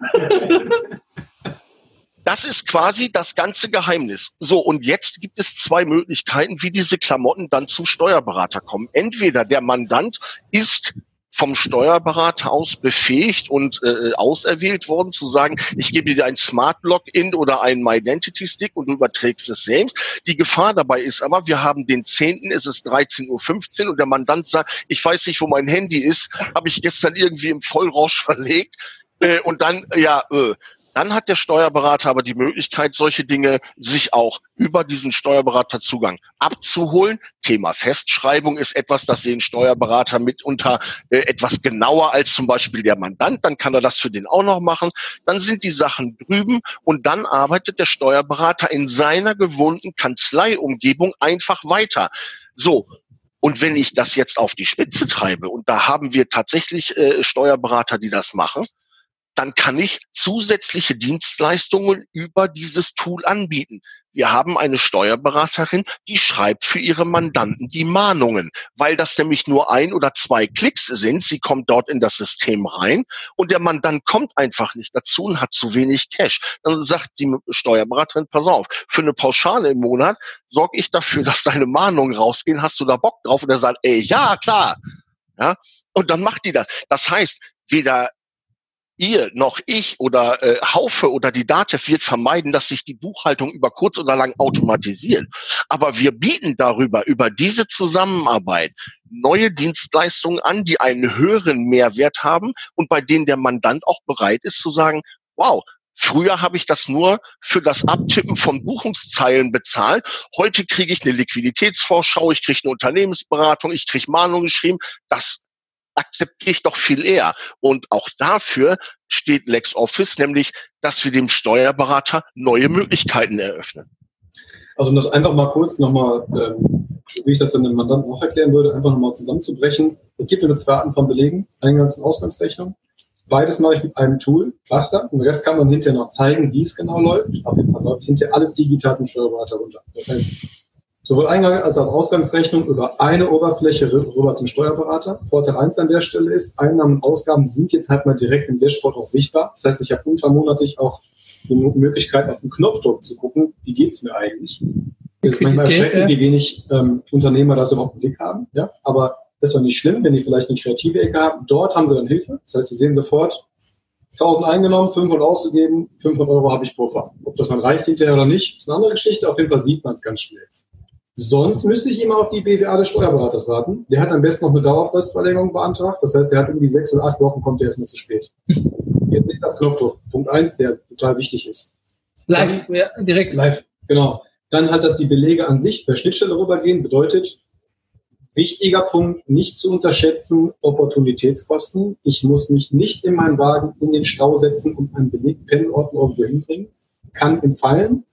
Das ist quasi das ganze Geheimnis. So, und jetzt gibt es zwei Möglichkeiten, wie diese Klamotten dann zum Steuerberater kommen. Entweder der Mandant ist vom Steuerberater aus befähigt und äh, auserwählt worden, zu sagen, ich gebe dir ein Smart Login oder einen My Identity Stick und du überträgst es selbst. Die Gefahr dabei ist aber, wir haben den 10., es ist 13.15 Uhr und der Mandant sagt, ich weiß nicht, wo mein Handy ist, habe ich gestern irgendwie im Vollrausch verlegt. Äh, und dann, ja, äh, dann hat der Steuerberater aber die Möglichkeit, solche Dinge sich auch über diesen Steuerberaterzugang abzuholen. Thema Festschreibung ist etwas, das sehen Steuerberater mitunter äh, etwas genauer als zum Beispiel der Mandant. Dann kann er das für den auch noch machen. Dann sind die Sachen drüben und dann arbeitet der Steuerberater in seiner gewohnten Kanzleiumgebung einfach weiter. So, und wenn ich das jetzt auf die Spitze treibe, und da haben wir tatsächlich äh, Steuerberater, die das machen, dann kann ich zusätzliche Dienstleistungen über dieses Tool anbieten. Wir haben eine Steuerberaterin, die schreibt für ihre Mandanten die Mahnungen, weil das nämlich nur ein oder zwei Klicks sind. Sie kommt dort in das System rein und der Mandant kommt einfach nicht dazu und hat zu wenig Cash. Dann sagt die Steuerberaterin, pass auf, für eine Pauschale im Monat sorge ich dafür, dass deine Mahnungen rausgehen. Hast du da Bock drauf? Und er sagt, ey, ja, klar. Ja, und dann macht die das. Das heißt, weder ihr noch ich oder äh, Haufe oder die DATEV wird vermeiden, dass sich die Buchhaltung über kurz oder lang automatisiert. Aber wir bieten darüber, über diese Zusammenarbeit neue Dienstleistungen an, die einen höheren Mehrwert haben und bei denen der Mandant auch bereit ist zu sagen, wow, Früher habe ich das nur für das Abtippen von Buchungszeilen bezahlt. Heute kriege ich eine Liquiditätsvorschau, ich kriege eine Unternehmensberatung, ich kriege Mahnungen geschrieben. Das akzeptiere ich doch viel eher. Und auch dafür steht LexOffice, nämlich, dass wir dem Steuerberater neue Möglichkeiten eröffnen. Also um das einfach mal kurz nochmal, ähm, wie ich das dann dem Mandanten auch erklären würde, einfach nochmal zusammenzubrechen. Es gibt nur zwei Arten von Belegen, Eingangs- und Ausgangsrechnung. Beides mache ich mit einem Tool, Raster. Den Rest kann man hinterher noch zeigen, wie es genau läuft. Auf jeden Fall läuft hinterher alles digital vom Steuerberater runter. Das heißt, sowohl Eingang als auch Ausgangsrechnung über eine Oberfläche rüber zum Steuerberater. Vorteil eins an der Stelle ist, Einnahmen und Ausgaben sind jetzt halt mal direkt im Dashboard auch sichtbar. Das heißt, ich habe untermonatlich auch die Möglichkeit, auf den Knopfdruck zu gucken, wie geht's mir eigentlich. Es ist manchmal erschreckend, wie wenig ähm, Unternehmer das überhaupt im Blick haben. Ja? Aber das ist doch nicht schlimm, wenn die vielleicht eine kreative Ecke haben. Dort haben sie dann Hilfe. Das heißt, sie sehen sofort, 1000 eingenommen, 500 ausgegeben, 500 Euro habe ich Puffer. Ob das dann reicht hinterher oder nicht, ist eine andere Geschichte. Auf jeden Fall sieht man es ganz schnell. Sonst müsste ich immer auf die BWA des Steuerberaters warten. Der hat am besten noch eine Dauerfristverlängerung beantragt. Das heißt, der hat irgendwie sechs oder acht Wochen, kommt der erstmal zu spät. Jetzt nicht auf Knopfdruck. Punkt eins, der total wichtig ist. Live, Dann, ja, direkt. Live, genau. Dann hat das die Belege an sich per Schnittstelle rübergehen, bedeutet, Wichtiger Punkt, nicht zu unterschätzen, Opportunitätskosten. Ich muss mich nicht in meinen Wagen in den Stau setzen und einen Beleg Pennenordner irgendwo hinbringen. Kann entfallen.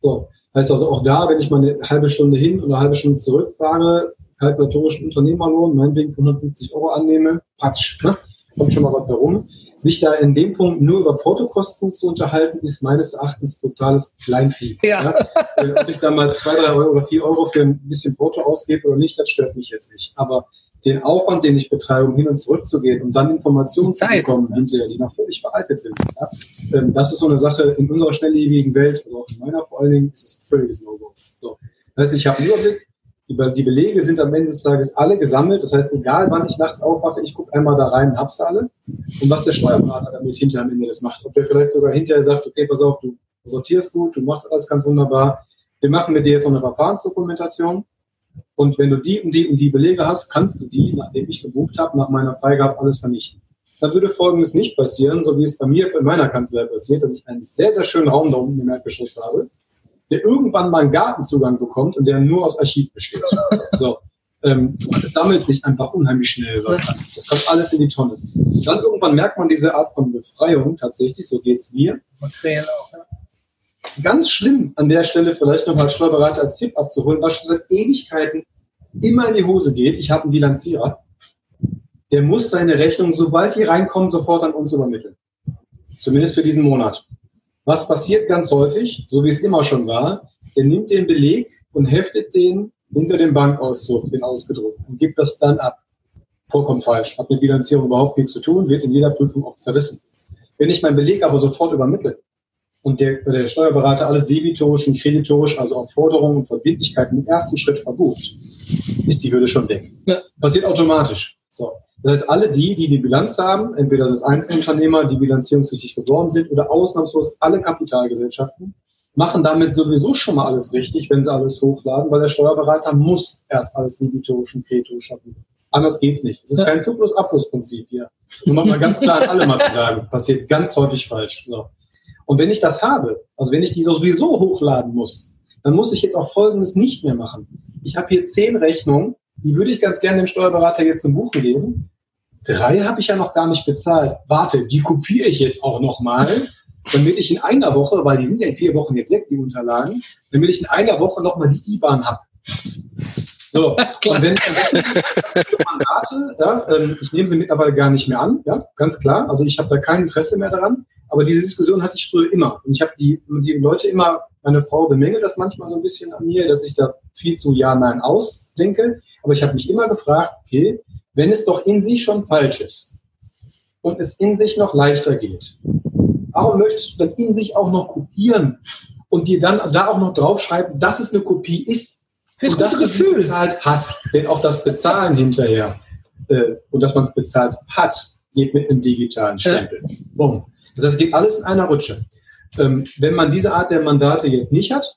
So. Heißt also auch da, wenn ich mal eine halbe Stunde hin und eine halbe Stunde zurückfahre, kalkulatorischen Unternehmerlohn, meinetwegen 150 Euro annehme, patsch, ne? kommt schon mal was herum. Sich da in dem Punkt nur über Portokosten zu unterhalten, ist meines Erachtens totales Kleinvieh. Ja. Äh, ob ich da mal zwei, drei Euro oder vier Euro für ein bisschen Porto ausgebe oder nicht, das stört mich jetzt nicht. Aber den Aufwand, den ich betreibe, um hin und zurück zu gehen, um dann Informationen zu bekommen hinterher, die noch völlig veraltet sind. Ja? Ähm, das ist so eine Sache in unserer schnelllebigen Welt, also auch in meiner vor allen Dingen, ist es ein völliges No-Go. So. Das heißt, ich habe einen Überblick, die, Belege sind am Ende des Tages alle gesammelt. Das heißt, egal wann ich nachts aufwache, ich gucke einmal da rein, hab's alle. Und was der Steuerberater damit hinterher am Ende das macht. Ob der vielleicht sogar hinterher sagt, okay, pass auf, du sortierst gut, du machst alles ganz wunderbar. Wir machen mit dir jetzt noch eine Verfahrensdokumentation. Und wenn du die und die und die Belege hast, kannst du die, nachdem ich gebucht habe, nach meiner Freigabe alles vernichten. Dann würde Folgendes nicht passieren, so wie es bei mir in meiner Kanzlei passiert, dass ich einen sehr, sehr schönen Raum da unten im Erdgeschoss habe der irgendwann mal einen Gartenzugang bekommt und der nur aus Archiv besteht. So. Ähm, es sammelt sich einfach unheimlich schnell was an. Das kommt alles in die Tonne. Dann irgendwann merkt man diese Art von Befreiung tatsächlich, so geht's mir. Ganz schlimm an der Stelle vielleicht noch als Steuerberater als Tipp abzuholen, was schon seit Ewigkeiten immer in die Hose geht. Ich habe einen Bilanzierer. Der muss seine Rechnung, sobald die reinkommen, sofort an uns übermitteln. Zumindest für diesen Monat. Was passiert ganz häufig, so wie es immer schon war, er nimmt den Beleg und heftet den hinter dem Bankauszug, den ausgedruckt, und gibt das dann ab. Vollkommen falsch. Hat mit Bilanzierung überhaupt nichts zu tun, wird in jeder Prüfung auch zerrissen. Wenn ich meinen Beleg aber sofort übermittle und der, der Steuerberater alles debitorisch und kreditorisch, also auch Forderungen und Verbindlichkeiten im ersten Schritt verbucht, ist die Hürde schon weg. Ja. Passiert automatisch. So. Das heißt, alle die, die die Bilanz haben, entweder das Einzelunternehmer, die bilanzierungspflichtig geworden sind, oder ausnahmslos alle Kapitalgesellschaften, machen damit sowieso schon mal alles richtig, wenn sie alles hochladen, weil der Steuerberater muss erst alles debitorisch und kreditorisch haben. Anders geht's nicht. Es ist kein Zufluss-Abflussprinzip hier. Um mal ganz klar an alle mal zu sagen, passiert ganz häufig falsch. So. Und wenn ich das habe, also wenn ich die sowieso hochladen muss, dann muss ich jetzt auch Folgendes nicht mehr machen. Ich habe hier zehn Rechnungen, die würde ich ganz gerne dem Steuerberater jetzt zum Buchen geben. Drei habe ich ja noch gar nicht bezahlt. Warte, die kopiere ich jetzt auch noch mal, damit ich in einer Woche, weil die sind ja in vier Wochen jetzt weg, die Unterlagen, damit ich in einer Woche noch mal die IBAN habe. So, und wenn Mandate, ja, ähm, ich nehme sie mittlerweile gar nicht mehr an, ja, ganz klar. Also ich habe da kein Interesse mehr daran. Aber diese Diskussion hatte ich früher immer. Und ich habe die, die Leute immer, meine Frau bemängelt das manchmal so ein bisschen an mir, dass ich da viel zu Ja, Nein ausdenke. Aber ich habe mich immer gefragt, okay, wenn es doch in sich schon falsch ist und es in sich noch leichter geht, warum möchtest du dann in sich auch noch kopieren und dir dann da auch noch draufschreiben, dass es eine Kopie ist Fürs und du sie bezahlt hast? Denn auch das Bezahlen hinterher äh, und dass man es bezahlt hat, geht mit einem digitalen Stempel. Ja. Boom. Das heißt, es geht alles in einer Rutsche. Ähm, wenn man diese Art der Mandate jetzt nicht hat,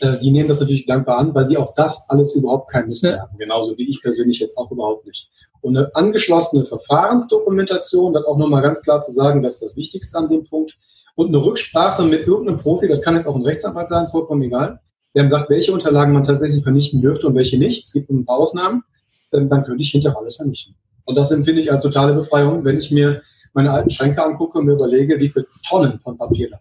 äh, die nehmen das natürlich dankbar an, weil die auch das alles überhaupt kein Wissen ja. haben. Genauso wie ich persönlich jetzt auch überhaupt nicht. Und eine angeschlossene Verfahrensdokumentation, das auch nochmal ganz klar zu sagen, das ist das Wichtigste an dem Punkt. Und eine Rücksprache mit irgendeinem Profi, das kann jetzt auch ein Rechtsanwalt sein, ist vollkommen egal, der dann sagt, welche Unterlagen man tatsächlich vernichten dürfte und welche nicht. Es gibt ein paar Ausnahmen. Dann könnte ich hinterher alles vernichten. Und das empfinde ich als totale Befreiung, wenn ich mir meine alten Schränke angucke und mir überlege, wie viele Tonnen von Papier da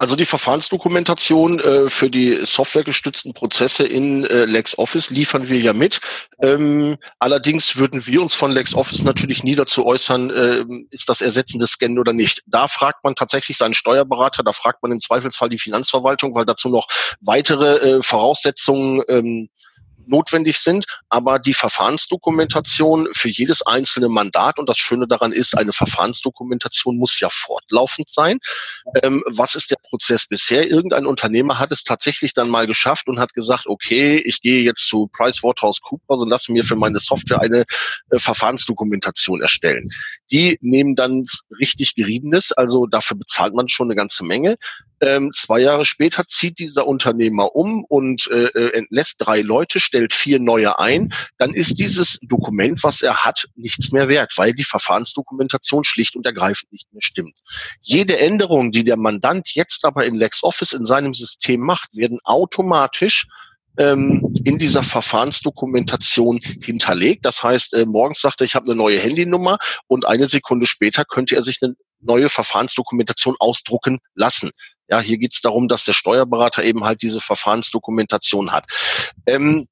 also die Verfahrensdokumentation äh, für die softwaregestützten Prozesse in äh, LexOffice liefern wir ja mit. Ähm, allerdings würden wir uns von LexOffice natürlich nie dazu äußern, äh, ist das ersetzende Scannen oder nicht. Da fragt man tatsächlich seinen Steuerberater, da fragt man im Zweifelsfall die Finanzverwaltung, weil dazu noch weitere äh, Voraussetzungen ähm, notwendig sind, aber die Verfahrensdokumentation für jedes einzelne Mandat und das Schöne daran ist, eine Verfahrensdokumentation muss ja fortlaufend sein. Ähm, was ist der Prozess bisher? Irgendein Unternehmer hat es tatsächlich dann mal geschafft und hat gesagt, okay, ich gehe jetzt zu PricewaterhouseCoopers und lasse mir für meine Software eine äh, Verfahrensdokumentation erstellen. Die nehmen dann richtig Geriebenes, also dafür bezahlt man schon eine ganze Menge. Ähm, zwei Jahre später zieht dieser Unternehmer um und äh, äh, entlässt drei Leute, stellt vier neue ein. Dann ist dieses Dokument, was er hat, nichts mehr wert, weil die Verfahrensdokumentation schlicht und ergreifend nicht mehr stimmt. Jede Änderung, die der Mandant jetzt aber in LexOffice in seinem System macht, werden automatisch ähm, in dieser Verfahrensdokumentation hinterlegt. Das heißt, äh, morgens sagt er, ich habe eine neue Handynummer und eine Sekunde später könnte er sich eine neue Verfahrensdokumentation ausdrucken lassen. Ja, hier geht es darum, dass der Steuerberater eben halt diese Verfahrensdokumentation hat. Ähm,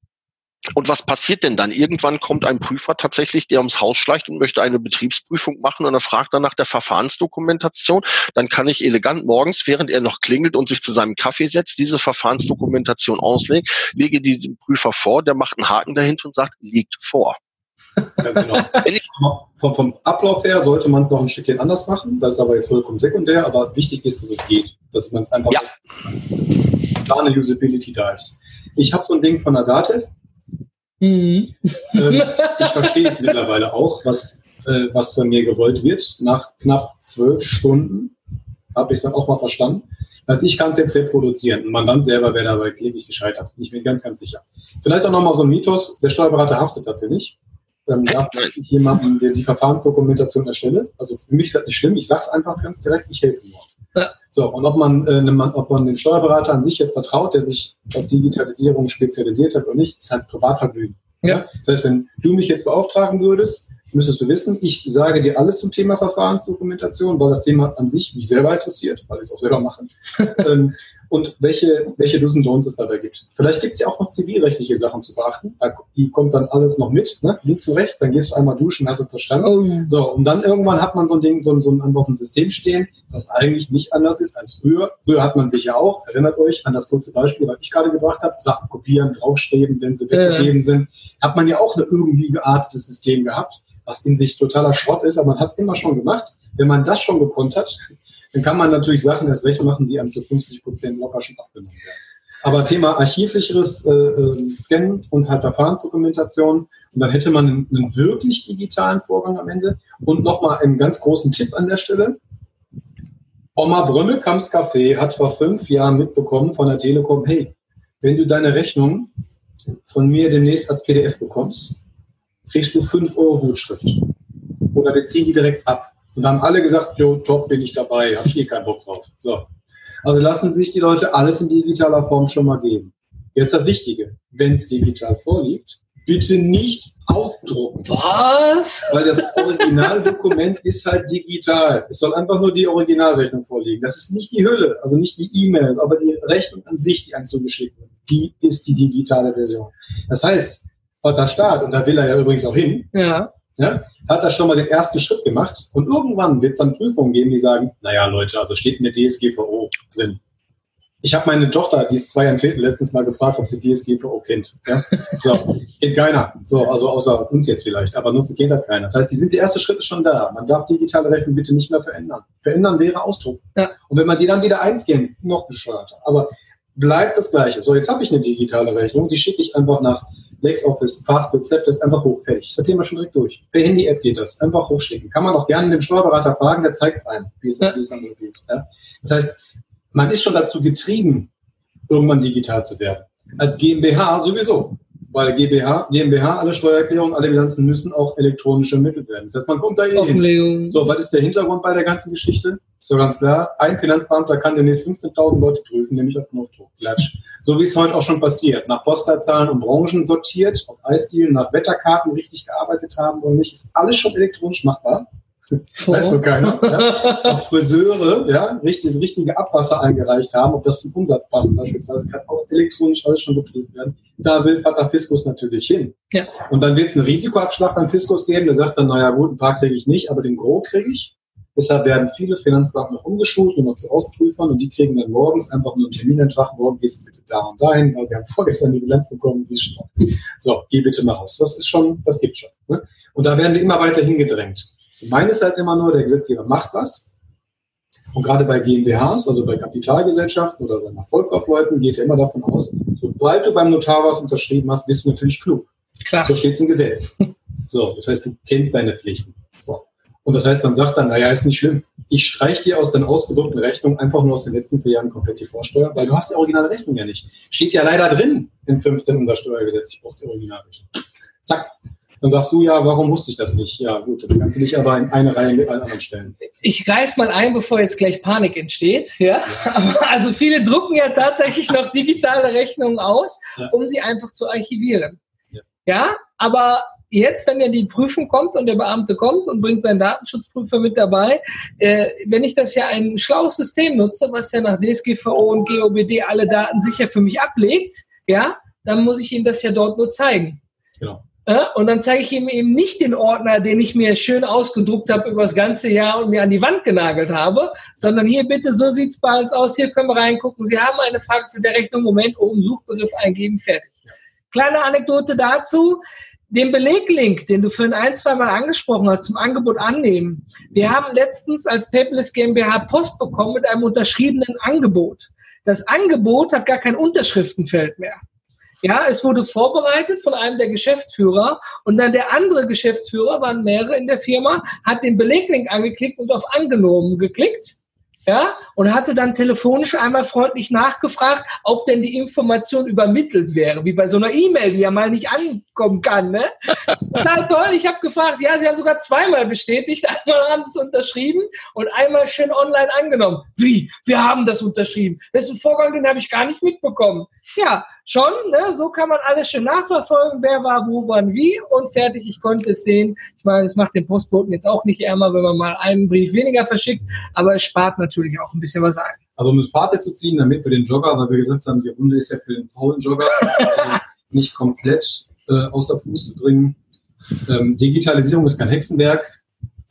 und was passiert denn dann? Irgendwann kommt ein Prüfer tatsächlich, der ums Haus schleicht und möchte eine Betriebsprüfung machen und er fragt dann nach der Verfahrensdokumentation. Dann kann ich elegant morgens, während er noch klingelt und sich zu seinem Kaffee setzt, diese Verfahrensdokumentation auslegen, lege die dem Prüfer vor, der macht einen Haken dahinter und sagt, liegt vor. Ganz genau. vom, vom, Ablauf her sollte man es noch ein Stückchen anders machen. Das ist aber jetzt vollkommen sekundär, aber wichtig ist, dass es geht. Dass man es einfach, ja. dass da eine Usability da ist. Ich habe so ein Ding von der Datev. Mhm. Ähm, ich verstehe es mittlerweile auch, was, äh, was von mir gewollt wird. Nach knapp zwölf Stunden habe ich es dann auch mal verstanden. Also ich kann es jetzt reproduzieren. Ein Mandant selber wäre dabei kläglich gescheitert. Ich bin ganz, ganz sicher. Vielleicht auch nochmal so ein Mythos, der Steuerberater haftet dafür nicht ähm, darf ich jemanden, der die Verfahrensdokumentation erstelle. Also für mich ist das nicht schlimm, ich sage es einfach ganz direkt, ich helfe nur. Ja. So, und ob man, äh, ne, ob man den Steuerberater an sich jetzt vertraut, der sich auf Digitalisierung spezialisiert hat oder nicht, ist halt Privatvergnügen. Ja. ja. Das heißt, wenn du mich jetzt beauftragen würdest, müsstest du wissen, ich sage dir alles zum Thema Verfahrensdokumentation, weil das Thema an sich mich selber interessiert, weil ich es auch selber mache. ähm, und welche, welche Do's und Don'ts es dabei gibt. Vielleicht gibt es ja auch noch zivilrechtliche Sachen zu beachten. Die kommt dann alles noch mit, ne? links und rechts, dann gehst du einmal duschen, hast es verstanden. Oh. So, und dann irgendwann hat man so ein Ding, so, so ein, einfach ein System stehen, was eigentlich nicht anders ist als früher. Früher hat man sich ja auch, erinnert euch an das kurze Beispiel, was ich gerade gebracht habe, Sachen kopieren, draufschreiben, wenn sie weggegeben äh. sind, hat man ja auch ein irgendwie geartetes System gehabt, was in sich totaler Schrott ist, aber man hat es immer schon gemacht. Wenn man das schon gekonnt hat, dann kann man natürlich Sachen erst recht machen, die einem zu 50 Prozent locker schon abgenommen werden. Aber Thema archivsicheres äh, äh, Scannen und halt Verfahrensdokumentation. Und dann hätte man einen, wirklich digitalen Vorgang am Ende. Und nochmal einen ganz großen Tipp an der Stelle. Oma Brömmelkamps Café hat vor fünf Jahren mitbekommen von der Telekom, hey, wenn du deine Rechnung von mir demnächst als PDF bekommst, kriegst du fünf Euro Gutschrift. Oder wir ziehen die direkt ab. Und haben alle gesagt, jo, top, bin ich dabei, habe ich eh keinen Bock drauf. So. Also lassen sich die Leute alles in digitaler Form schon mal geben. Jetzt das Wichtige, wenn es digital vorliegt, bitte nicht ausdrucken. Was? Weil das Originaldokument ist halt digital. Es soll einfach nur die Originalrechnung vorliegen. Das ist nicht die Hülle, also nicht die E-Mails, aber die Rechnung an sich, die einem zugeschickt wird. Die ist die digitale Version. Das heißt, der Staat, und da will er ja übrigens auch hin, ja ja, hat da schon mal den ersten Schritt gemacht. Und irgendwann wird es dann Prüfungen geben, die sagen, naja Leute, also steht in der DSGVO drin. Ich habe meine Tochter, die ist zwei Viertel, letztens mal gefragt, ob sie DSGVO kennt. Ja? So, kennt keiner. So, also außer uns jetzt vielleicht, aber nutzen kennt das keiner. Das heißt, die sind, der erste Schritt ist schon da. Man darf digitale Rechnung bitte nicht mehr verändern. Verändern wäre Ausdruck. Ja. Und wenn man die dann wieder einscannt, noch bescheuerter. Aber bleibt das Gleiche. So, jetzt habe ich eine digitale Rechnung, die schicke ich einfach nach LexOffice, Fastbill, Safdesk, einfach hoch, fertig. Ist das Thema schon direkt durch. Per Handy-App geht das. Einfach hochschicken. Kann man auch gerne den Steuerberater fragen, der zeigt es einem, wie es, ja. dann so geht. Ja? Das heißt, man ist schon dazu getrieben, irgendwann digital zu werden. Als GmbH sowieso. Weil GmbH, GmbH, alle Steuererklärungen, alle Bilanzen müssen auch elektronisch ermittelt werden. Das heißt, man kommt da eh hin. So, was ist der Hintergrund bei der ganzen Geschichte? So ganz klar, ein Finanzbeamter kann demnächst 15.000 Leute prüfen, nämlich auf Knopfdruck. Klatsch. So wie es heute auch schon passiert. Nach Postleitzahlen und Branchen sortiert, ob Eisdielen nach Wetterkarten richtig gearbeitet haben oder nicht, ist alles schon elektronisch machbar. Weiß nur keiner. Ja. Ob Friseure ja, richtig, das richtige Abwasser eingereicht haben, ob das zum Umsatz passt beispielsweise, kann auch elektronisch alles schon geprüft werden. Da will Vater Fiskus natürlich hin. Ja. Und dann wird es einen Risikoabschlag beim Fiskus geben, der sagt dann, naja gut, ein paar kriege ich nicht, aber den Gros kriege ich. Deshalb werden viele Finanzbeamten noch umgeschult, nur noch zu Ausprüfern und die kriegen dann morgens einfach nur einen Terminantrag, morgen gehst du bitte da und dahin, weil wir haben vorgestern die Bilanz bekommen, wie es steht. So, geh bitte mal raus. Das ist schon, das gibt schon. Ne? Und da werden wir immer weiter hingedrängt. Meine ist halt immer nur, der Gesetzgeber macht was. Und gerade bei GmbHs, also bei Kapitalgesellschaften oder wir Vollkaufleuten, geht er immer davon aus, sobald du beim Notar was unterschrieben hast, bist du natürlich klug. Klar. So steht es im Gesetz. So, das heißt, du kennst deine Pflichten. So. Und das heißt, man sagt dann, naja, ist nicht schlimm. Ich streiche dir aus deinen ausgedruckten Rechnungen einfach nur aus den letzten vier Jahren komplett die Vorsteuer, weil du hast die originale Rechnung ja nicht. Steht ja leider drin in 15 unser Steuergesetz. Ich brauche die Originalrechnung. Zack. Dann sagst du, ja, warum wusste ich das nicht? Ja, gut, dann kannst du dich aber in eine Reihe mit allen anderen stellen. Ich greife mal ein, bevor jetzt gleich Panik entsteht. Ja? Also viele drucken ja tatsächlich noch digitale Rechnungen aus, Ja. um sie einfach zu archivieren. Ja. ja, aber jetzt, wenn ja die Prüfung kommt und der Beamte kommt und bringt seinen Datenschutzprüfer mit dabei, äh, wenn ich das ja ein schlaues System nutze, was ja nach DSGVO und GOBD alle Daten sicher für mich ablegt, ja, dann muss ich ihm das ja dort nur zeigen. Genau. Ja, und dann zeige ich ihm eben nicht den Ordner, den ich mir schön ausgedruckt habe über das ganze Jahr und mir an die Wand genagelt habe, sondern hier bitte, so sieht's bei uns aus, hier können wir reingucken. Sie haben eine Frage zu der Rechnung, Moment, oben Suchbegriff eingeben, fertig. Kleine Anekdote dazu. Den Beleglink, den du vorhin ein, zwei Mal angesprochen hast, zum Angebot annehmen. Wir haben letztens als Paperless GmbH Post bekommen mit einem unterschriebenen Angebot. Das Angebot hat gar kein Unterschriftenfeld mehr. Ja, es wurde vorbereitet von einem der Geschäftsführer und dann der andere Geschäftsführer, waren mehrere in der Firma, hat den Beleglink angeklickt und auf Angenommen geklickt. Ja, und hatte dann telefonisch einmal freundlich nachgefragt, ob denn die Information übermittelt wäre, wie bei so einer E-Mail, die ja mal nicht ankommen kann. Ne? Total toll, ich habe gefragt, ja, sie haben sogar zweimal bestätigt, einmal haben sie es unterschrieben und einmal schön online angenommen. Wie? Wir haben das unterschrieben. Das ist ein Vorgang, den habe ich gar nicht mitbekommen. Ja, schon, ne? so kann man alles schön nachverfolgen, wer war wo, wann, wie und fertig, ich konnte es sehen. Ich meine, es macht den Postboten jetzt auch nicht ärmer, wenn man mal einen Brief weniger verschickt, aber es spart natürlich auch ein bisschen was ein. Also um ein Fazit zu ziehen, damit wir den Jogger, weil wir gesagt haben, die Runde ist ja für den faulen Jogger, äh, nicht komplett äh, außer Fuß zu bringen. Ähm, Digitalisierung ist kein Hexenwerk.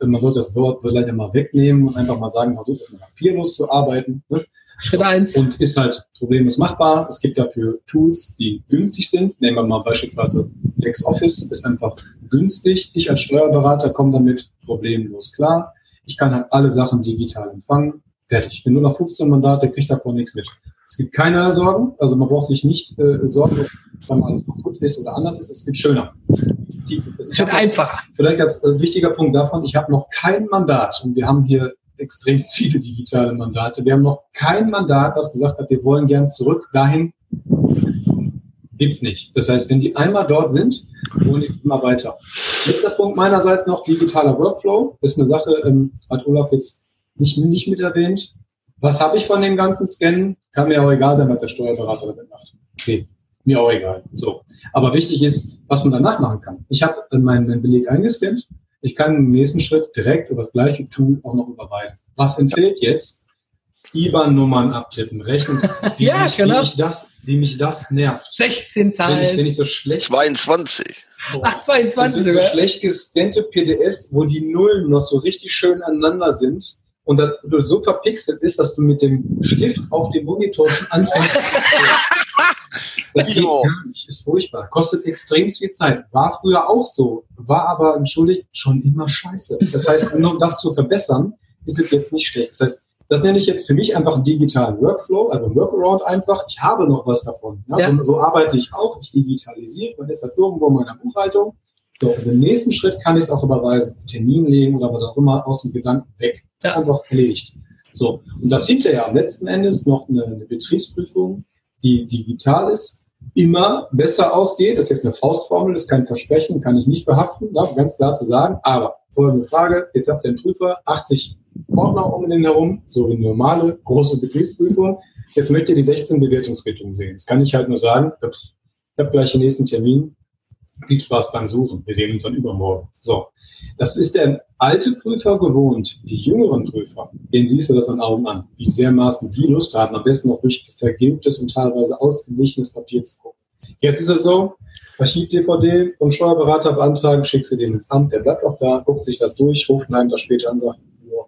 Äh, Man sollte das Wort vielleicht einmal wegnehmen und einfach mal sagen, versucht erstmal papierlos zu arbeiten. Ne? Schritt eins. Und ist halt problemlos machbar. Es gibt dafür Tools, die günstig sind. Nehmen wir mal beispielsweise LexOffice, ist einfach günstig. Ich als Steuerberater komme damit problemlos klar. Ich kann halt alle Sachen digital empfangen. Fertig. Wenn nur noch 15 Mandate, kriegt davon nichts mit. Es gibt keinerlei Sorgen. Also man braucht sich nicht äh, sorgen, wenn alles kaputt ist oder anders ist. Es wird schöner. Die, Es wird einfacher. Vielleicht als äh, wichtiger Punkt davon, ich habe noch kein Mandat und wir haben hier extrem viele digitale Mandate. Wir haben noch kein Mandat, was gesagt hat, wir wollen gern zurück dahin. Gibt's nicht. Das heißt, wenn die einmal dort sind, wollen die immer weiter. Letzter Punkt meinerseits noch digitaler Workflow. Das ist eine Sache, ähm, hat Olaf jetzt nicht, nicht mit erwähnt. Was habe ich von dem ganzen Scannen? Kann mir auch egal sein, was der Steuerberater damit macht. Okay, mir auch egal. So. Aber wichtig ist, was man danach machen kann. Ich habe äh, meinen Beleg eingescannt. Ich kann im nächsten Schritt direkt über das gleiche Tool auch noch überweisen. Was empfiehlt jetzt? IBAN-Nummern abtippen, rechnen. Wie, Ja, mich, genau. wie, mich das, wie mich das nervt. 16 Wenn ich, wenn Zahlen. ich so schlecht 22. Ach, das 22 sind so sogar. schlecht gescannte PDFs, wo die Nullen noch so richtig schön aneinander sind und das du so verpixelt ist, dass du mit dem Stift auf dem Monitor schon anfängst. das geht gar nicht, ist furchtbar. Kostet extrem viel Zeit. War früher auch so, war aber, entschuldigt, schon immer scheiße. Das heißt, nur um das zu verbessern, ist es jetzt nicht schlecht. Das heißt, das nenne ich jetzt für mich einfach einen digitalen Workflow, also Workaround einfach. Ich habe noch was davon. Ja? Ja. So, so arbeite ich auch. Ich digitalisiere. Man ist das irgendwo in meiner Buchhaltung. So, und im nächsten Schritt kann ich es auch überweisen, auf Termin legen oder was auch immer, aus dem Gedanken weg. Das ist einfach erledigt. So, und das hinterher am letzten Endes noch eine, eine Betriebsprüfung, die digital ist, immer besser ausgeht. Das ist jetzt eine Faustformel, das ist kein Versprechen, kann ich nicht verhaften, ne, ganz klar zu sagen. Aber folgende Frage, jetzt habt ihr einen Prüfer, 80 Ordner um den herum, so wie normale große Betriebsprüfung. Jetzt möchte ihr die 16 Bewertungsrichtungen sehen. Jetzt kann ich halt nur sagen, ich habe gleich den nächsten Termin, viel Spaß beim Suchen. Wir sehen uns dann übermorgen. So. Das ist der alte Prüfer gewohnt. Die jüngeren Prüfer, denen siehst du das an Augen an, wie sehr maßen die Lust haben, am besten noch durch vergilbtes und teilweise ausgeglichenes Papier zu gucken. Jetzt ist es so, Archiv-DVD vom Steuerberater beantragen, schickst du den ins Amt, der bleibt auch da, guckt sich das durch, ruft einen Tag später an und sagt, "Ja,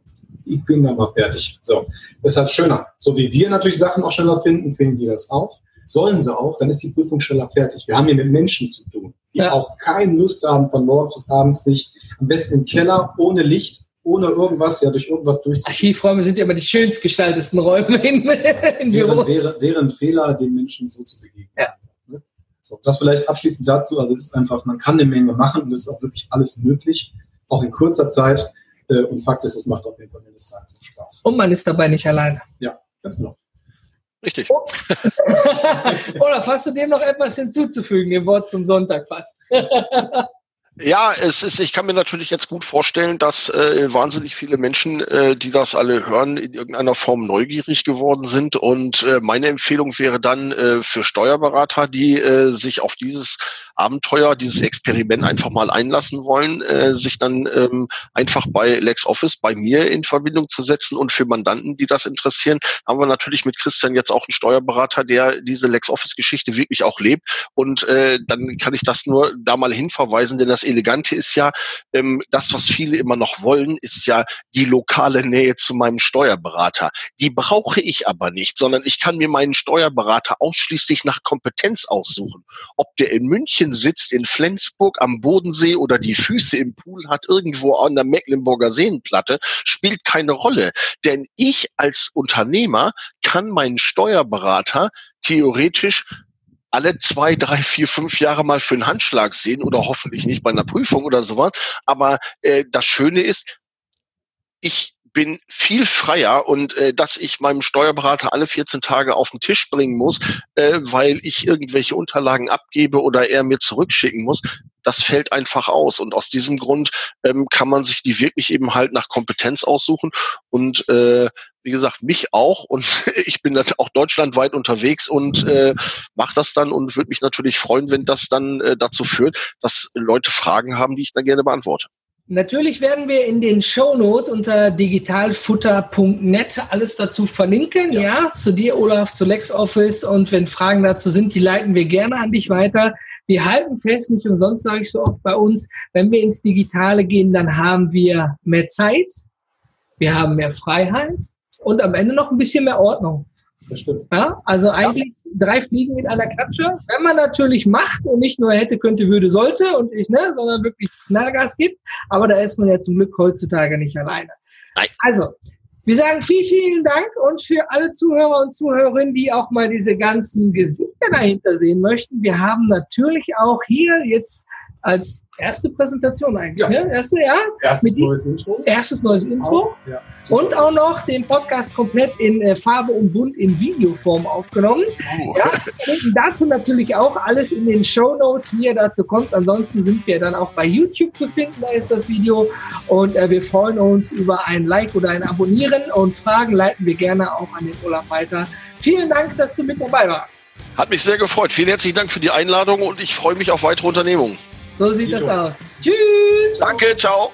ich bin da mal fertig. So. Deshalb schöner. So wie wir natürlich Sachen auch schneller finden, finden die das auch. Sollen sie auch, dann ist die Prüfung schneller fertig. Wir haben hier mit Menschen zu tun, die Ja. auch keine Lust haben, von morgens bis abends nicht, am besten im Keller, ohne Licht, ohne irgendwas, ja, durch irgendwas durchzuziehen. Archivräume sind ja immer die schönst gestaltesten Räume in, in Wäre, Büros. wäre, wäre ein Fehler, den Menschen so zu begegnen. Ja. Ne? So, das vielleicht abschließend dazu. Also es ist einfach, man kann eine Menge machen und es ist auch wirklich alles möglich, auch in kurzer Zeit. Äh, Und Fakt ist, es macht auf jeden Fall auch Spaß. Und man ist dabei nicht alleine. Ganz genau. Richtig. Oder hast du dem noch etwas hinzuzufügen, dem Wort zum Sonntag fast? Ja, es ist, ich kann mir natürlich jetzt gut vorstellen, dass äh, wahnsinnig viele Menschen, äh, die das alle hören, in irgendeiner Form neugierig geworden sind. Und äh, meine Empfehlung wäre dann äh, für Steuerberater, die äh, sich auf dieses Abenteuer, dieses Experiment einfach mal einlassen wollen, äh, sich dann ähm, einfach bei LexOffice, bei mir in Verbindung zu setzen und für Mandanten, die das interessieren, haben wir natürlich mit Christian jetzt auch einen Steuerberater, der diese LexOffice-Geschichte wirklich auch lebt. Und äh, dann kann ich das nur da mal hinverweisen, denn das Elegante ist ja, ähm, das, was viele immer noch wollen, ist ja die lokale Nähe zu meinem Steuerberater. Die brauche ich aber nicht, sondern ich kann mir meinen Steuerberater ausschließlich nach Kompetenz aussuchen. Ob der in München sitzt, in Flensburg am Bodensee oder die Füße im Pool hat irgendwo an der Mecklenburger Seenplatte, spielt keine Rolle. Denn ich als Unternehmer kann meinen Steuerberater theoretisch alle zwei, drei, vier, fünf Jahre mal für einen Handschlag sehen oder hoffentlich nicht bei einer Prüfung oder sowas. Aber äh, das Schöne ist, ich bin viel freier und äh, dass ich meinem Steuerberater alle 14 Tage auf den Tisch bringen muss, äh, weil ich irgendwelche Unterlagen abgebe oder er mir zurückschicken muss, das fällt einfach aus. Und aus diesem Grund ähm, kann man sich die wirklich eben halt nach Kompetenz aussuchen. Und äh, wie gesagt, mich auch. Und ich bin dann auch deutschlandweit unterwegs und äh, mache das dann und würde mich natürlich freuen, wenn das dann äh, dazu führt, dass Leute Fragen haben, die ich dann gerne beantworte. Natürlich werden wir in den Show Notes unter digitalfutter.net alles dazu verlinken. Ja. ja, zu dir, Olaf, zu LexOffice. Und wenn Fragen dazu sind, die leiten wir gerne an dich weiter. Wir halten fest, nicht umsonst sage ich so oft bei uns, wenn wir ins Digitale gehen, dann haben wir mehr Zeit, wir haben mehr Freiheit und am Ende noch ein bisschen mehr Ordnung. Das stimmt. Ja, also eigentlich ja. drei Fliegen mit einer Klatsche. Wenn man natürlich macht und nicht nur hätte, könnte, würde, sollte und ich, ne, sondern wirklich Knallgas gibt. Aber da ist man ja zum Glück heutzutage nicht alleine. Nein. Also, wir sagen vielen, vielen Dank und für alle Zuhörer und Zuhörerinnen, die auch mal diese ganzen Gesichter dahinter sehen möchten. Wir haben natürlich auch hier jetzt als erste Präsentation eigentlich. Ja. Ne? Erste, ja. Erstes neues Intro. Erstes neues Intro. Ja. Und auch noch den Podcast komplett in äh, Farbe und Bunt in Videoform aufgenommen. Oh. Ja, dazu natürlich auch alles in den Show Notes, wie ihr dazu kommt. Ansonsten sind wir dann auch bei YouTube zu finden. Da ist das Video. Und äh, wir freuen uns über ein Like oder ein Abonnieren. Und Fragen leiten wir gerne auch an den Olaf weiter. Vielen Dank, dass du mit dabei warst. Hat mich sehr gefreut. Vielen herzlichen Dank für die Einladung und ich freue mich auf weitere Unternehmungen. So sieht das aus. Tschüss. Danke, ciao.